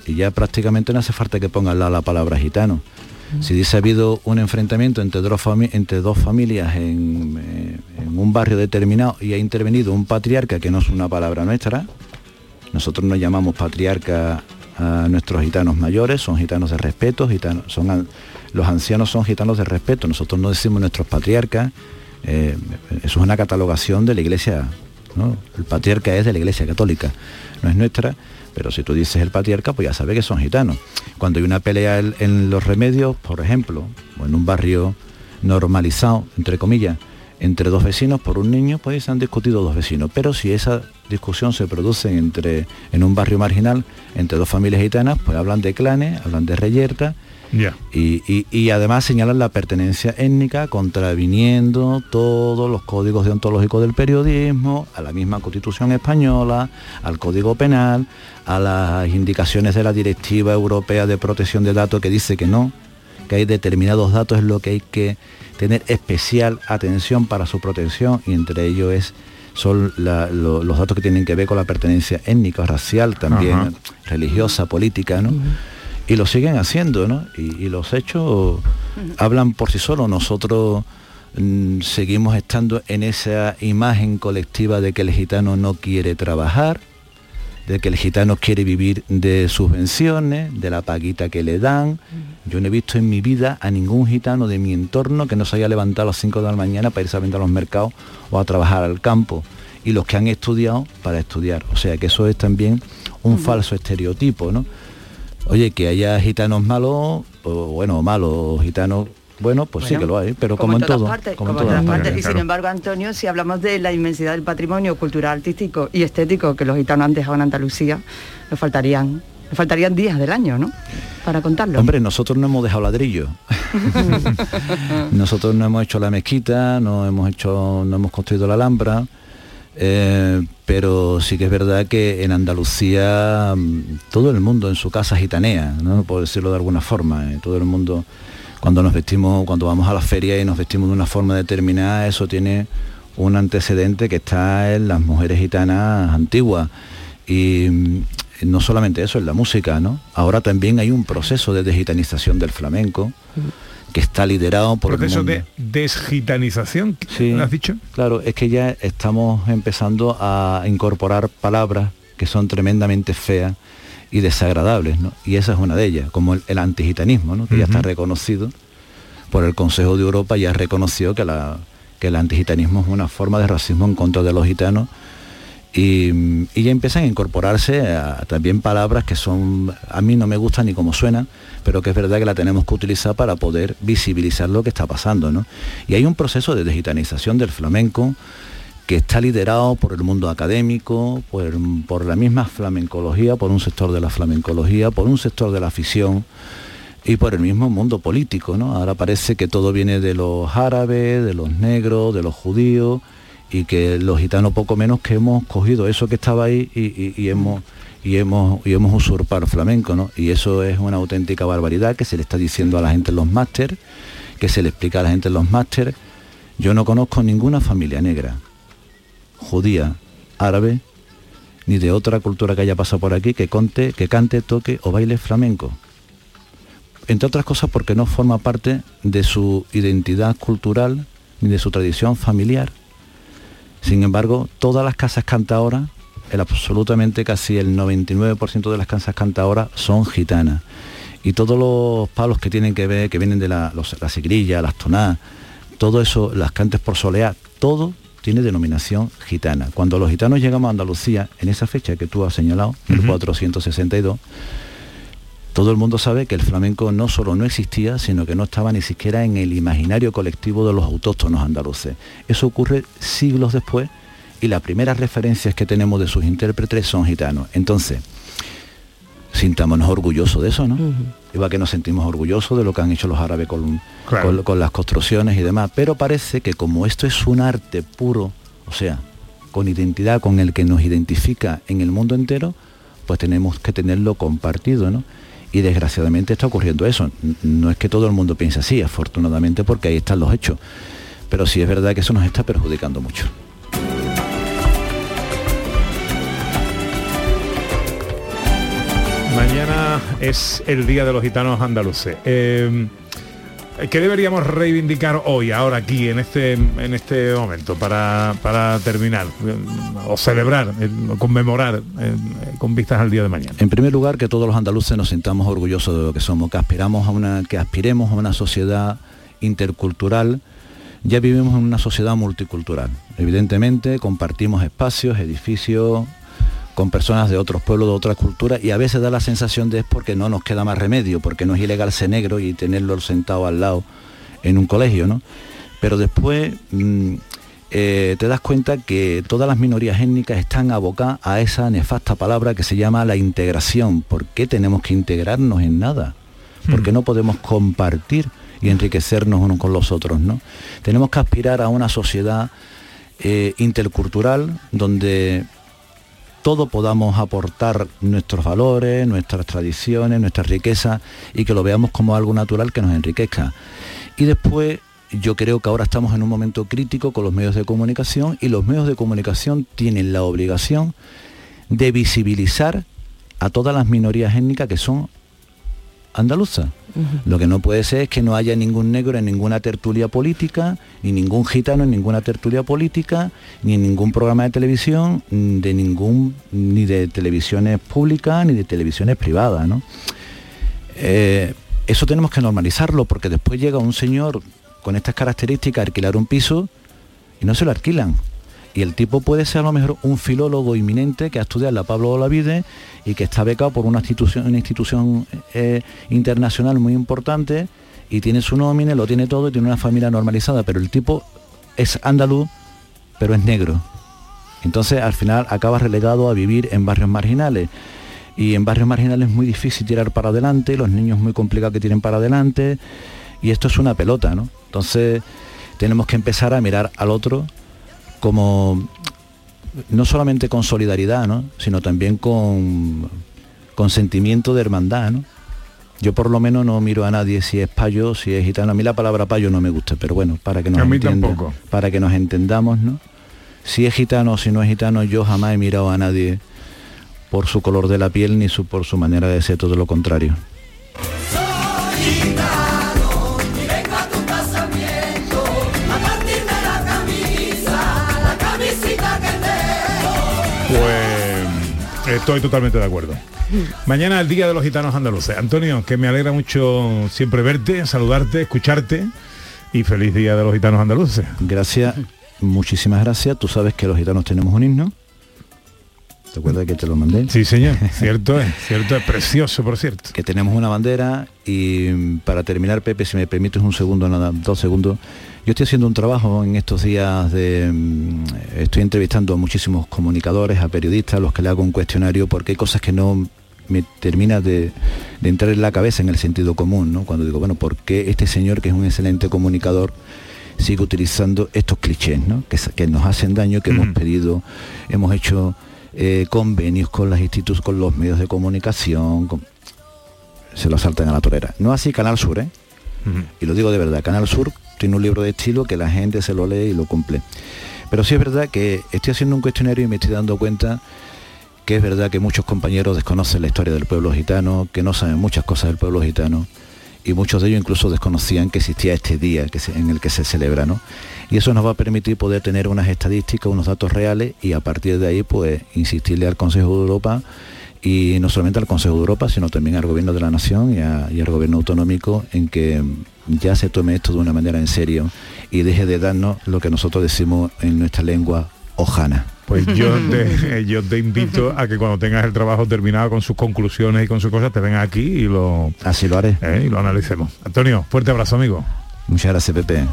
y ya prácticamente no hace falta que pongan la, la palabra gitano. Si dice ha habido un enfrentamiento entre dos, fami- entre dos familias en, eh, en un barrio determinado y ha intervenido un patriarca, que no es una palabra nuestra, nosotros nos llamamos patriarca a nuestros gitanos mayores, son gitanos de respeto, son los ancianos son gitanos de respeto, nosotros no decimos nuestros patriarcas, eh, eso es una catalogación de la iglesia, ¿no? el patriarca es de la iglesia católica, no es nuestra, pero si tú dices el patriarca, pues ya sabes que son gitanos. Cuando hay una pelea en, en los remedios, por ejemplo, o en un barrio normalizado, entre comillas, entre dos vecinos por un niño, pues se han discutido dos vecinos. Pero si esa discusión se produce entre, en un barrio marginal, entre dos familias gitanas, pues hablan de clanes, hablan de reyerta, y, y- y además señalan la pertenencia étnica contraviniendo todos los códigos deontológicos del periodismo, a la misma constitución española, al código penal, a las indicaciones de la directiva europea de protección de datos que dice que no, que hay determinados datos en lo que hay que tener especial atención para su protección y entre ellos es son la- lo- los datos que tienen que ver con la pertenencia étnica, racial, también Ajá. religiosa, política, ¿no? y lo siguen haciendo, ¿no? Y, y los hechos hablan por sí solos. Nosotros mm, seguimos estando en esa imagen colectiva de que el gitano no quiere trabajar, de que el gitano quiere vivir de subvenciones, de la paguita que le dan. Yo no he visto en mi vida a ningún gitano de mi entorno que no se haya levantado a las 5 de la mañana para irse a vender a los mercados o a trabajar al campo. Y los que han estudiado para estudiar. O sea que eso es también un falso estereotipo, ¿no? Oye, que haya gitanos malos, o bueno, malos, gitanos buenos, pues sí Bueno, que lo hay, pero como, como, en todas todo. partes, como en en todas partes. Y claro. sin embargo, Antonio, si hablamos de la inmensidad del patrimonio cultural, artístico y estético que los gitanos han dejado en Andalucía, nos faltarían, nos faltarían días del año, ¿no? Para contarlo. Hombre, nosotros no hemos dejado ladrillo. (laughs) nosotros no hemos hecho la mezquita, no hemos hecho, no hemos construido la Alhambra, eh, pero sí que es verdad que en Andalucía mm, todo el mundo en su casa gitanea, ¿no? por decirlo de alguna forma, eh, todo el mundo cuando nos vestimos, cuando vamos a la feria y nos vestimos de una forma determinada, eso tiene un antecedente que está en las mujeres gitanas antiguas. Y mm, no solamente eso, en la música, ¿no? Ahora también hay un proceso de desgitanización del flamenco que está liderado por Proceso el de mundo. desgitanización, Sí, ¿lo has dicho? Claro, es que ya estamos empezando a incorporar palabras que son tremendamente feas y desagradables, ¿no? Y esa es una de ellas, como el, el antigitanismo, ¿no? Que ya está reconocido por el Consejo de Europa, ya ha reconocido que, la, que el antigitanismo es una forma de racismo en contra de los gitanos Y, y ya empiezan a incorporarse a- también palabras que son, a mí no me gustan ni como suenan, pero que es verdad que la tenemos que utilizar para poder visibilizar lo que está pasando. ¿no? Y hay un proceso de digitalización del flamenco que está liderado por el mundo académico, por, la misma flamencología, por un sector de la flamencología, por un sector de la afición y por el mismo mundo político. ¿no? Ahora parece que todo viene de los árabes, de los negros, de los judíos y que los gitanos poco menos que hemos cogido eso que estaba ahí y, y- hemos y hemos usurpado el flamenco. Y eso es una auténtica barbaridad que se le está diciendo a la gente en los máster, que se le explica a la gente en los máster. Yo no conozco ninguna familia negra, judía, árabe, ni de otra cultura que haya pasado por aquí que conte, que cante, toque o baile flamenco. Entre otras cosas porque no forma parte de su identidad cultural ni de su tradición familiar. Sin embargo, todas las casas cantadoras, el absolutamente casi el 99% de las casas cantadoras son gitanas. Y todos los palos que tienen que ver, que vienen de la, los- la sigrilla, las tonadas, todo eso, las cantes por soleá, todo tiene denominación gitana. Cuando los gitanos llegamos a Andalucía, en esa fecha que tú has señalado, el 462, todo el mundo sabe que el flamenco no solo no existía, sino que no estaba ni siquiera en el imaginario colectivo de los autóctonos andaluces. Eso ocurre siglos después y las primeras referencias que tenemos de sus intérpretes son gitanos. Entonces, sintámonos orgullosos de eso, ¿no? Igual que nos sentimos orgullosos de lo que han hecho los árabes con, Claro. con- con las construcciones y demás. Pero parece que como esto es un arte puro, o sea, con identidad, con el que nos identifica en el mundo entero, pues tenemos que tenerlo compartido, ¿no? Y desgraciadamente está ocurriendo eso. No es que todo el mundo piense así, afortunadamente, porque ahí están los hechos. Pero sí es verdad que eso nos está perjudicando mucho. Mañana es el Día de los Gitanos Andaluces. Eh, ¿Qué deberíamos reivindicar hoy, ahora aquí, en este, en este momento, para, para terminar? eh, O celebrar, eh, o conmemorar con vistas al día de mañana. En primer lugar, que todos los andaluces nos sintamos orgullosos de lo que somos, que aspiramos a una, que aspiremos a una sociedad intercultural. Ya vivimos en una sociedad multicultural. Evidentemente, compartimos espacios, edificios con personas de otros pueblos, de otras culturas, y a veces da la sensación de es porque no nos queda más remedio, porque no es ilegal ser negro y tenerlo sentado al lado en un colegio, ¿no? Pero después mm, eh, te das cuenta que todas las minorías étnicas están abocadas a esa nefasta palabra que se llama la integración. ¿Por qué tenemos que integrarnos en nada? ¿Por qué no podemos compartir y enriquecernos unos con los otros? ¿no? Tenemos que aspirar a una sociedad eh, intercultural donde todo podamos aportar nuestros valores, nuestras tradiciones, nuestra riqueza y que lo veamos como algo natural que nos enriquezca. Y después yo creo que ahora estamos en un momento crítico con los medios de comunicación y los medios de comunicación tienen la obligación de visibilizar a todas las minorías étnicas que son andaluzas. Lo que no puede ser es que no haya ningún negro en ninguna tertulia política, ni ningún gitano en ninguna tertulia política, ni en ningún programa de televisión, de ningún, ni de televisiones públicas, ni de televisiones privadas, ¿no? Eh, eso tenemos que normalizarlo porque después llega un señor con estas características a alquilar un piso y no se lo alquilan. Y el tipo puede ser a lo mejor un filólogo inminente que ha estudiado la Pablo Olavide y que está becado por una institución, una institución eh, internacional muy importante y tiene su nómina, lo tiene todo y tiene una familia normalizada, pero el tipo es andaluz, pero es negro. Entonces al final acaba relegado a vivir en barrios marginales. Y en barrios marginales es muy difícil tirar para adelante, los niños muy complicados que tienen para adelante, y esto es una pelota, ¿no? Entonces tenemos que empezar a mirar al otro como no solamente con solidaridad, ¿no? sino también con, con sentimiento de hermandad. ¿no? Yo por lo menos no miro a nadie si es payo, si es gitano. A mí la palabra payo no me gusta, pero bueno, para que nos A mí entienda- tampoco. para que nos entendamos, ¿no? Si es gitano o si no es gitano, yo jamás he mirado a nadie por su color de la piel ni su, por su manera de ser, todo lo contrario. gitano estoy totalmente de acuerdo. Mañana el Día de los Gitanos Andaluces. Antonio, que me alegra mucho siempre verte, saludarte, escucharte y feliz Día de los Gitanos Andaluces. Gracias, muchísimas gracias. Tú sabes que los gitanos tenemos un himno ¿Te acuerdas que te lo mandé? Sí, señor, (laughs) cierto es, cierto es, precioso, por cierto. Que tenemos una bandera y para terminar, Pepe, si me permites un segundo, nada, dos segundos, yo estoy haciendo un trabajo en estos días de... mm, Estoy entrevistando a muchísimos comunicadores, a periodistas, a los que le hago un cuestionario, porque hay cosas que no me termina de, de entrar en la cabeza en el sentido común, ¿no? Cuando digo, bueno, ¿por qué este señor, que es un excelente comunicador, sigue utilizando estos clichés, ¿no? que, que nos hacen daño, que hemos pedido, hemos hecho eh, convenios con las instituciones, con los medios de comunicación, con- se lo saltan a la torera. No así Canal Sur, ¿eh? Y lo digo de verdad, Canal Sur tiene un libro de estilo que la gente se lo lee y lo cumple. Pero sí es verdad que estoy haciendo un cuestionario y me estoy dando cuenta que es verdad que muchos compañeros desconocen la historia del pueblo gitano, que no saben muchas cosas del pueblo gitano y muchos de ellos incluso desconocían que existía este día que se- en el que se celebra, ¿no? Y eso nos va a permitir poder tener unas estadísticas, unos datos reales y a partir de ahí pues insistirle al Consejo de Europa y no solamente al Consejo de Europa, sino también al Gobierno de la Nación y, al Gobierno autonómico en que ya se tome esto de una manera en serio y deje de darnos lo que nosotros decimos en nuestra lengua ojana. Pues yo (laughs) te, eh, yo te invito a que cuando tengas el trabajo terminado con sus conclusiones y con sus cosas, te vengas aquí y lo... Así lo haré. y lo analicemos. Antonio, fuerte abrazo, amigo. Muchas gracias, Pepe.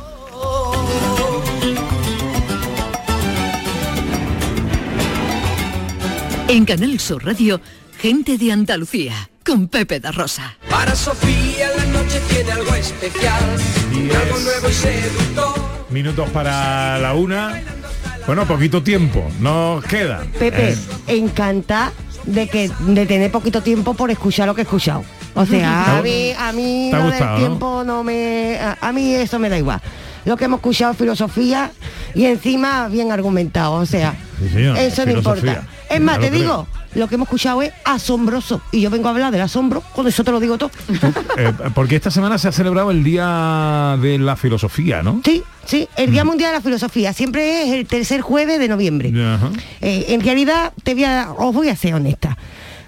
En Canal Sur Radio, gente de Andalucía, con Pepe da Rosa. Para Sofía la noche tiene algo especial, algo nuevo y seductor. Minutos para la una. Bueno, poquito tiempo, nos queda. Pepe, Eh, encanta de que de tener poquito tiempo por escuchar lo que he escuchado. O sea, (laughs) a mí, a mí ¿Te ha lo gustado, del no? tiempo no me. A, a mí eso me da igual. Lo que hemos escuchado es filosofía y encima bien argumentado. O sea, Sí, señor, eso no importa. Es más, te digo, lo que hemos escuchado es asombroso. Y yo vengo a hablar del asombro, con eso te lo digo todo. eh, porque esta semana se ha celebrado el Día de la Filosofía, ¿no? Sí, sí, el Día Mundial de la Filosofía siempre es el tercer jueves de noviembre. Eh, en realidad, te voy a, os voy a ser honesta,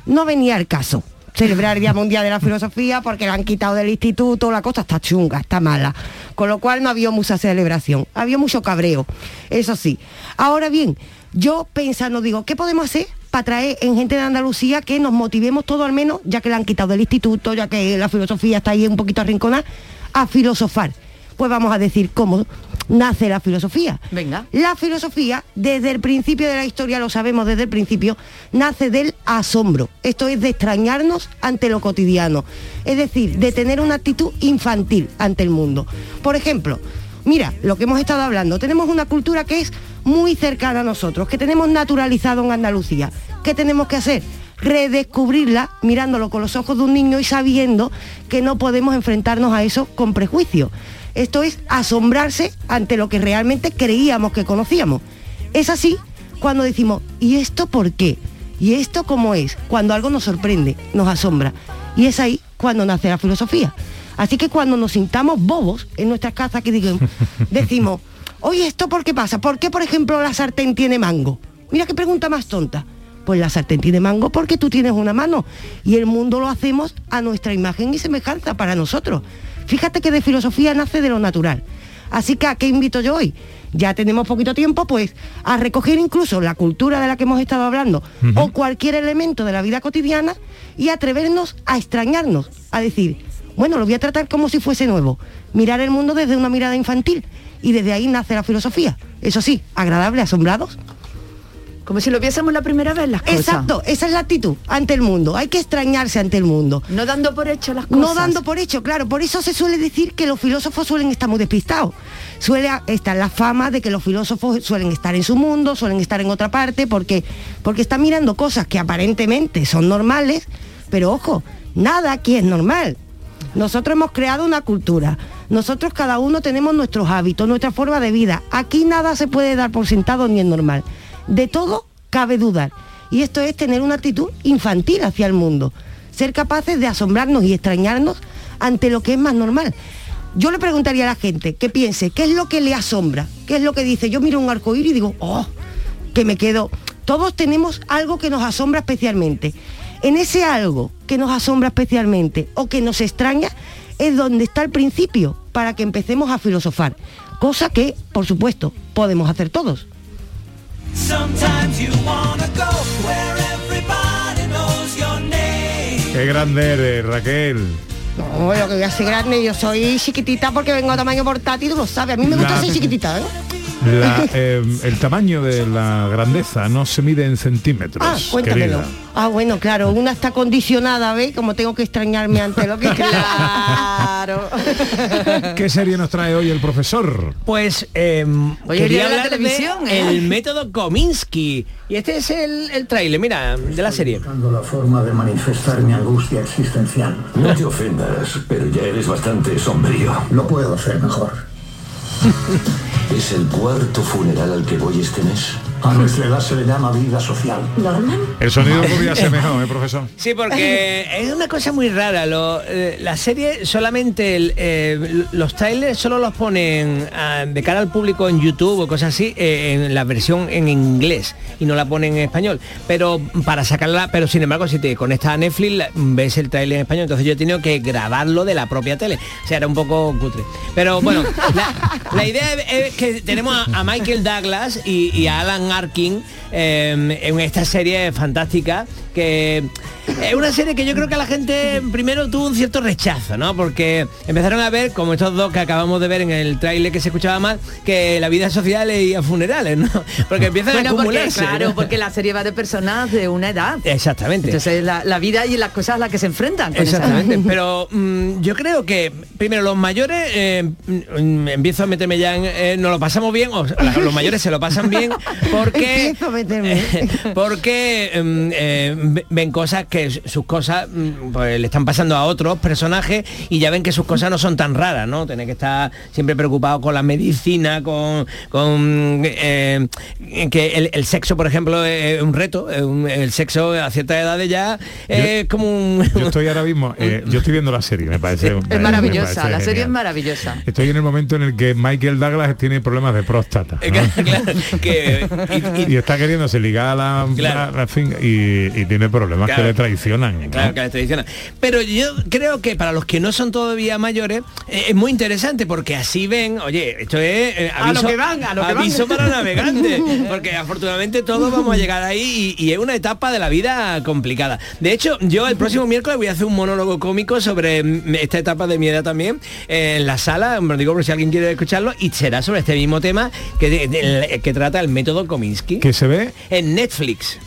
no venía al caso celebrar el Día Mundial de la Filosofía porque la han quitado del instituto, la cosa está chunga, está mala. Con lo cual no había mucha celebración, había mucho cabreo, eso sí. Ahora bien, yo pensando, digo, ¿qué podemos hacer para traer en gente de Andalucía que nos motivemos todo al menos, ya que la han quitado del instituto, ya que la filosofía está ahí un poquito arrinconada, a filosofar? Pues vamos a decir cómo nace la filosofía. Venga. La filosofía, desde el principio de la historia, lo sabemos desde el principio, nace del asombro. Esto es de extrañarnos ante lo cotidiano. Es decir, de tener una actitud infantil ante el mundo. Por ejemplo, mira, lo que hemos estado hablando, tenemos una cultura que es muy cercana a nosotros, que tenemos naturalizado en Andalucía. ¿Qué tenemos que hacer? redescubrirla mirándolo con los ojos de un niño y sabiendo que no podemos enfrentarnos a eso con prejuicio. Esto es asombrarse ante lo que realmente creíamos que conocíamos. Es así cuando decimos, ¿y esto por qué? ¿Y esto cómo es? Cuando algo nos sorprende, nos asombra. Y es ahí cuando nace la filosofía. Así que cuando nos sintamos bobos en nuestras casas que digan, (laughs) decimos, oye, ¿esto por qué pasa? ¿Por qué, por ejemplo, la sartén tiene mango? Mira qué pregunta más tonta. Pues la sartén tiene mango porque tú tienes una mano y el mundo lo hacemos a nuestra imagen y semejanza para nosotros. Fíjate que de filosofía nace de lo natural. Así que a qué invito yo hoy? Ya tenemos poquito tiempo, pues, a recoger incluso la cultura de la que hemos estado hablando o cualquier elemento de la vida cotidiana y atrevernos a extrañarnos, a decir, bueno, lo voy a tratar como si fuese nuevo, mirar el mundo desde una mirada infantil y desde ahí nace la filosofía. Eso sí, agradable, asombrados. Como si lo viésemos la primera vez las cosas. Exacto, esa es la actitud ante el mundo. Hay que extrañarse ante el mundo. No dando por hecho las cosas. No dando por hecho, claro. Por eso se suele decir que los filósofos suelen estar muy despistados. Suele estar la fama de que los filósofos suelen estar en su mundo, suelen estar en otra parte, porque, porque están mirando cosas que aparentemente son normales, pero ojo, nada aquí es normal. Nosotros hemos creado una cultura. Nosotros cada uno tenemos nuestros hábitos, nuestra forma de vida. Aquí nada se puede dar por sentado ni es normal. De todo cabe dudar. Y esto es tener una actitud infantil hacia el mundo. Ser capaces de asombrarnos y extrañarnos ante lo que es más normal. Yo le preguntaría a la gente que piense qué es lo que le asombra, qué es lo que dice. Yo miro un arcoíris y digo, oh, que me quedo. Todos tenemos algo que nos asombra especialmente. En ese algo que nos asombra especialmente o que nos extraña es donde está el principio para que empecemos a filosofar. Cosa que, por supuesto, podemos hacer todos. Sometimes you wanna go where everybody knows your name. Qué grande eres, Raquel. No, bueno, que voy a ser grande, yo soy chiquitita porque vengo a tamaño portátil, tú lo sabes, a mí me gusta la... ser chiquitita, ¿eh? La, eh, el tamaño de la grandeza no se mide en centímetros. Ah, cuéntamelo. querida. Ah, bueno, claro, una está condicionada, ¿ves? Como tengo que extrañarme ante lo que (laughs) Claro. (laughs) ¿Qué serie nos trae hoy el profesor? Pues eh, Oye, quería de la hablar de televisión, ¿eh? el método Kominsky. Y este es el, el tráiler, mira, de la serie. la forma de manifestar mi angustia existencial. No te ofendas, pero ya eres bastante sombrío. Lo puedo hacer mejor. (laughs) Es el cuarto funeral al que voy este mes. A nuestra edad se le llama vida social. ¿Normal? El sonido (laughs) podría ser mejor, ¿eh, profesor? Sí, porque es una cosa muy rara. Lo, eh, la serie solamente, el, eh, los trailers solo los ponen ah, de cara al público en YouTube o cosas así, eh, en la versión en inglés y no la ponen en español. Pero para sacarla, pero sin embargo, si te conectas a Netflix, ves el trailer en español. Entonces yo he tenido que grabarlo de la propia tele. O sea, era un poco cutre. Pero bueno, la, la idea es, es que tenemos a, Michael Douglas y, a Alan Arkin eh, en esta serie fantástica que es una serie que yo creo que la gente primero tuvo un cierto rechazo, ¿no? Porque empezaron a ver, como estos dos que acabamos de ver en el tráiler que se escuchaba mal, que la vida social y a funerales, ¿no? (laughs) Porque empiezan a porque, acumularse. claro, ¿no? porque la serie va de personas de una edad. Exactamente. Entonces la, la vida y las cosas a las que se enfrentan. con esa- Exactamente, (laughs) pero mm, yo creo que primero los mayores, eh, mm, empiezo a meterme ya en, eh, nos lo pasamos bien, o los mayores se lo pasan bien (laughs) porque Empiezo a meterme. porque mm, eh, ve- ven cosas que sus cosas mm, pues, le están pasando a otros personajes y ya ven que sus cosas no son tan raras, ¿no? Tener que estar siempre preocupado con la medicina, con, con eh, que el, el sexo, por ejemplo, es un reto. el sexo a ciertas edades ya es como un... (laughs) Yo estoy ahora mismo, eh, yo estoy viendo la serie, me parece. Es me maravillosa, parece la serie es maravillosa. Estoy en el momento en el que Michael Douglas tiene problemas de próstata. ¿no? (laughs) que, (laughs) y, está queriéndose ligar a la, Claro. a la fin- y, y tiene problemas Claro. que le traicionan. ¿no? Claro, que les traiciona. Pero yo creo que para los que no son todavía mayores eh, es muy interesante porque así ven, oye, esto es eh, A lo aviso, que van, a lo que van. aviso para navegantes, (laughs) porque afortunadamente todos vamos a llegar ahí y, y es una etapa de la vida complicada. De hecho, yo el próximo miércoles voy a hacer un monólogo cómico sobre mm, esta etapa de mi edad también eh, en la sala, me lo digo por si alguien quiere escucharlo, y será sobre este mismo tema que, de- de- que trata el método Kominsky. Que se ve en Netflix.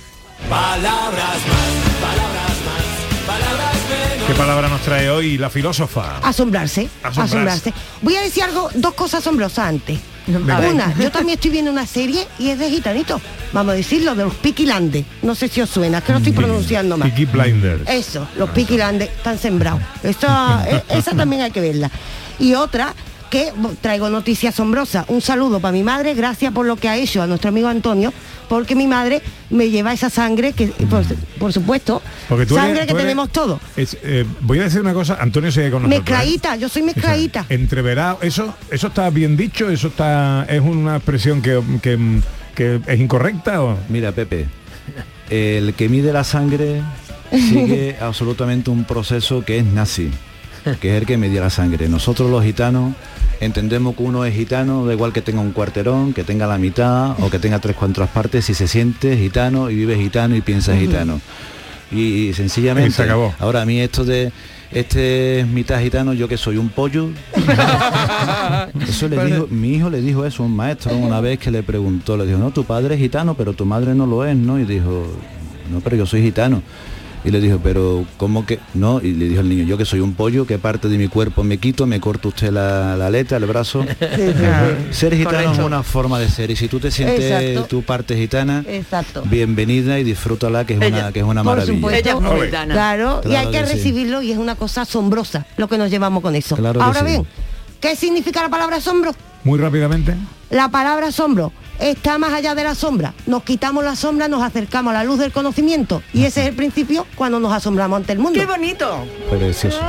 Palabras más, palabras más, palabras menos. ¿Qué palabra nos trae hoy la filósofa? Asombrarse, Asombrarse. asombrarse. Voy a decir algo, dos cosas asombrosas antes. Una, yo también estoy viendo una serie y es de gitanito. Vamos a decirlo, de los Blinders. No sé si os suena, es que no estoy pronunciando mal. Peaky Blinders. Eso, los Blinders están sembrados. Esa, (laughs) eh, esa también hay que verla. Y otra que traigo noticia asombrosa. Un saludo para mi madre, gracias por lo que ha hecho a nuestro amigo Antonio, porque mi madre me lleva esa sangre que, por, por supuesto, Porque tú eres- sangre que tú eres- tenemos todos. Es, eh, voy a decir una cosa, Antonio sigue con nosotros. ¿eh? Mezcladita, yo soy mezcladita. Entreverado, eso, eso está bien dicho, eso está, es una expresión que, que, que es incorrecta o. Mira, Pepe, el que mide la sangre sigue (laughs) absolutamente un proceso que es nazi, que es el que medía la sangre. Nosotros los gitanos entendemos que uno es gitano, da igual que tenga un cuarterón, que tenga la mitad o que tenga tres cuartas partes, si se siente gitano y vive gitano y piensa gitano. Y, y sencillamente, se acabó. ahora a mí esto de este es mitad gitano, yo que soy un pollo. (laughs) Eso le dijo, mi hijo le dijo eso a un maestro una vez que le preguntó, le dijo, no, tu padre es gitano, pero tu madre no lo es, ¿no? Y dijo, no, pero yo soy gitano. Y le dijo, pero ¿cómo que? No, y le dijo el niño, yo que soy un pollo, ¿qué parte de mi cuerpo me quito? Me corta usted la, la aleta, el brazo. (laughs) ser gitano es una forma de ser y si tú te sientes Exacto. tu parte gitana, Exacto. bienvenida y disfrútala, que es Ella, una, que es una por maravilla. supuesto. Claro, y hay que, sí. recibirlo y es una cosa asombrosa lo que nos llevamos con eso. Claro Ahora sí. bien, ¿qué significa la palabra asombro? Muy rápidamente. La palabra asombro está más allá de la sombra. Nos quitamos la sombra, nos acercamos a la luz del conocimiento y ese es el principio cuando nos asombramos ante el mundo. ¡Qué bonito! Precioso.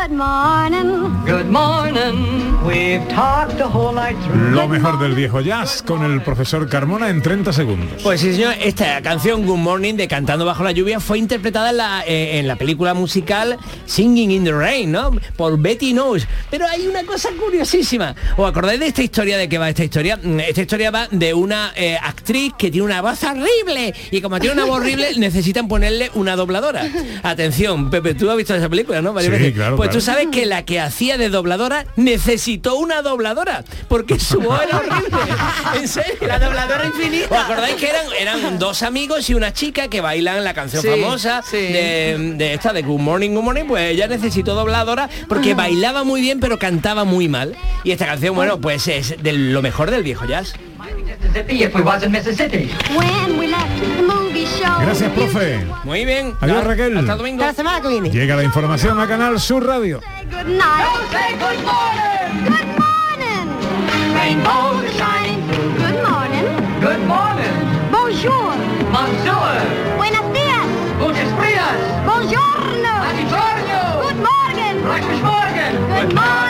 Good morning. Good morning. We've talked the whole night through. Lo mejor del viejo jazz con el profesor Carmona en 30 segundos. Pues sí, señor, esta canción Good Morning de Cantando bajo la lluvia fue interpretada en la, eh, en la película musical Singing in the Rain, ¿no? Por Betty Knows. Pero hay una cosa curiosísima. ¿Os acordáis de esta historia de qué va esta historia? Mm, Esta historia va de una eh, actriz que tiene una voz horrible y como tiene una voz horrible (laughs) necesitan ponerle una dobladora. (laughs) Atención, Pepe, tú has visto esa película, ¿no? Varias Sí, veces. claro, pues tú sabes que la que hacía de dobladora necesitó una dobladora porque su voz era horrible. (laughs) En serio. La dobladora infinita. ¿Os acordáis que eran, eran dos amigos y una chica que bailan la canción Sí, famosa sí. de, de esta de Good Morning, Good Morning? Pues ella necesitó dobladora porque bailaba muy bien pero cantaba muy mal. Y esta canción, bueno, pues es de lo mejor del viejo jazz. Mississippi if we was in Mississippi. When we left the movie show. Gracias, profe. Muy bien. Adiós, Raquel. Hasta el domingo. La semana que viene. Llega la información a Canal Sur Radio. Good night. say good morning. Good morning. Bonjour. Bonjour. Buenos días. Buongiorno. Buongiorno. Good morning